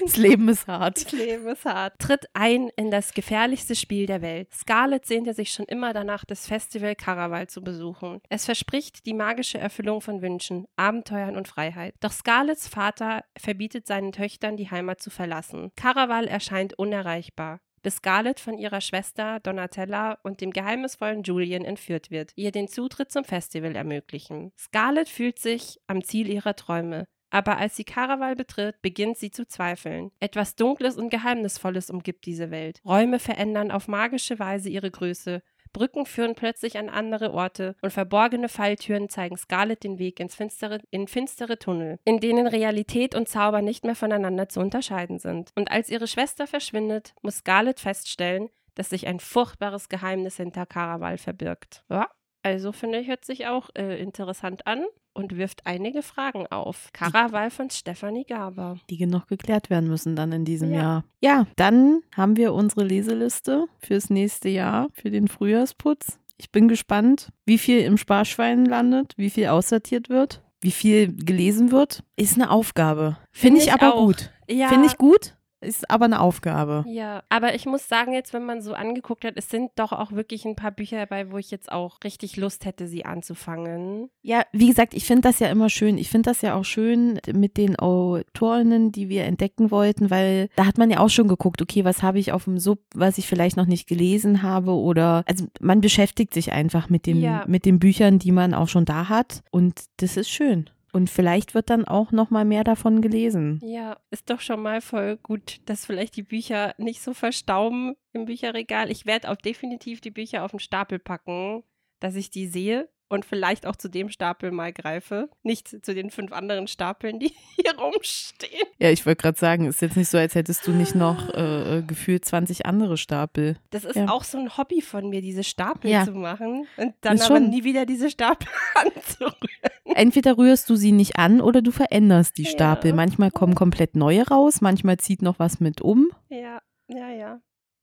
Das Leben ist hart. Das Leben ist hart. Tritt ein in das gefährlichste Spiel der Welt. Scarlett sehnte sich schon immer danach, das Festival Caraval zu besuchen. Es verspricht die magische Erfüllung von Wünschen, Abenteuern und Freiheit. Doch Scarletts Vater verbietet seinen Töchtern, die Heimat zu verlassen. Caraval erscheint unerreichbar bis Scarlett von ihrer Schwester Donatella und dem geheimnisvollen Julian entführt wird, ihr den Zutritt zum Festival ermöglichen. Scarlett fühlt sich am Ziel ihrer Träume, aber als sie Karaval betritt, beginnt sie zu zweifeln. Etwas Dunkles und Geheimnisvolles umgibt diese Welt. Räume verändern auf magische Weise ihre Größe. Brücken führen plötzlich an andere Orte und verborgene Falltüren zeigen Scarlett den Weg ins finstere, in finstere Tunnel, in denen Realität und Zauber nicht mehr voneinander zu unterscheiden sind. Und als ihre Schwester verschwindet, muss Scarlett feststellen, dass sich ein furchtbares Geheimnis hinter Karaval verbirgt. Ja, also finde ich, hört sich auch äh, interessant an und wirft einige Fragen auf. Karaval von Stefanie Gaber. Die noch geklärt werden müssen dann in diesem Ja. Jahr. Ja, dann haben wir unsere Leseliste fürs nächste Jahr, für den Frühjahrsputz. Ich bin gespannt, wie viel im Sparschwein landet, wie viel aussortiert wird, wie viel gelesen wird. Ist eine Aufgabe. Finde ich, ich aber auch. gut. Ja, Finde ich gut, ist aber eine Aufgabe. Ja, aber ich muss sagen, jetzt, wenn man so angeguckt hat, es sind doch auch wirklich ein paar Bücher dabei, wo ich jetzt auch richtig Lust hätte, sie anzufangen. Ja, wie gesagt, ich finde das ja immer schön. Ich finde das ja auch schön mit den Autorinnen, die wir entdecken wollten, weil da hat man ja auch schon geguckt, okay, was habe ich auf dem Sub, was ich vielleicht noch nicht gelesen habe oder also man beschäftigt sich einfach mit dem Ja. mit den Büchern, die man auch schon da hat und das ist schön. Und vielleicht wird dann auch noch mal mehr davon gelesen. Ja, ist doch schon mal voll gut, dass vielleicht die Bücher nicht so verstauben im Bücherregal. Ich werde auch definitiv die Bücher auf den Stapel packen, dass ich die sehe und vielleicht auch zu dem Stapel mal greife. Nicht zu den fünf anderen Stapeln, die hier rumstehen. Ja, ich wollte gerade sagen, ist jetzt nicht so, als hättest du nicht noch äh, gefühlt 20 andere Stapel. Das ist Ja. auch so ein Hobby von mir, diese Stapel Ja. zu machen und dann aber nie wieder diese Stapel anzurühren. Entweder rührst du sie nicht an oder du veränderst die Ja. Stapel. Manchmal kommen komplett neue raus, manchmal zieht noch was mit um. Ja, ja, ja.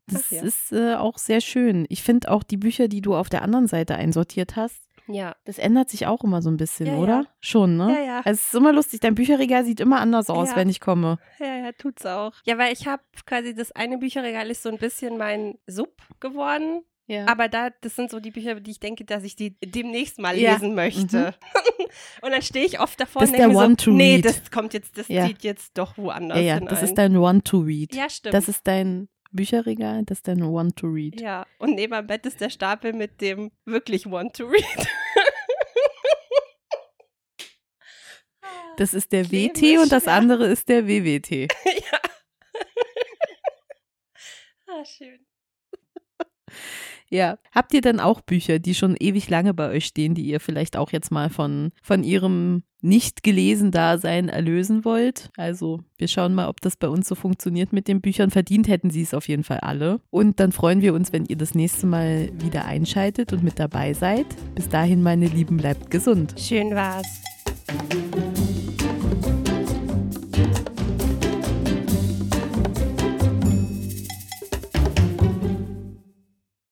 Das Ach ja. ist äh, auch sehr schön. Ich finde auch die Bücher, die du auf der anderen Seite einsortiert hast, Ja, das ändert sich auch immer so ein bisschen, Ja, oder? ja. Schon, ne? Ja, ja. Also es ist immer lustig. Dein Bücherregal sieht immer anders aus, Ja. wenn ich komme. ja, ja, tut's auch. Ja, weil ich habe quasi das eine Bücherregal ist so ein bisschen mein Sub geworden. Ja. Aber da, das sind so die Bücher, die ich denke, dass ich die demnächst mal Ja. lesen möchte. und dann stehe ich oft davor Das und denke so, One-to-Read. nee, das kommt jetzt, das Ja. zieht jetzt doch woanders ja, ja, hin das ein. ist dein One-to-Read. Ja, stimmt. Das ist dein Bücherregal, das ist dein Want to Read. Ja, und neben am Bett ist der Stapel mit dem wirklich Want to Read. Das ist der Klebe WT und das schwer. andere ist der WWT. ja. ah, schön. Ja. Habt ihr denn auch Bücher, die schon ewig lange bei euch stehen, die ihr vielleicht auch jetzt mal von, von ihrem nicht gelesen Dasein erlösen wollt? Also, wir schauen mal, ob das bei uns so funktioniert mit den Büchern. Verdient hätten sie es auf jeden Fall alle. Und dann freuen wir uns, wenn ihr das nächste Mal wieder einschaltet und mit dabei seid. Bis dahin, meine Lieben, bleibt gesund. Schön war's.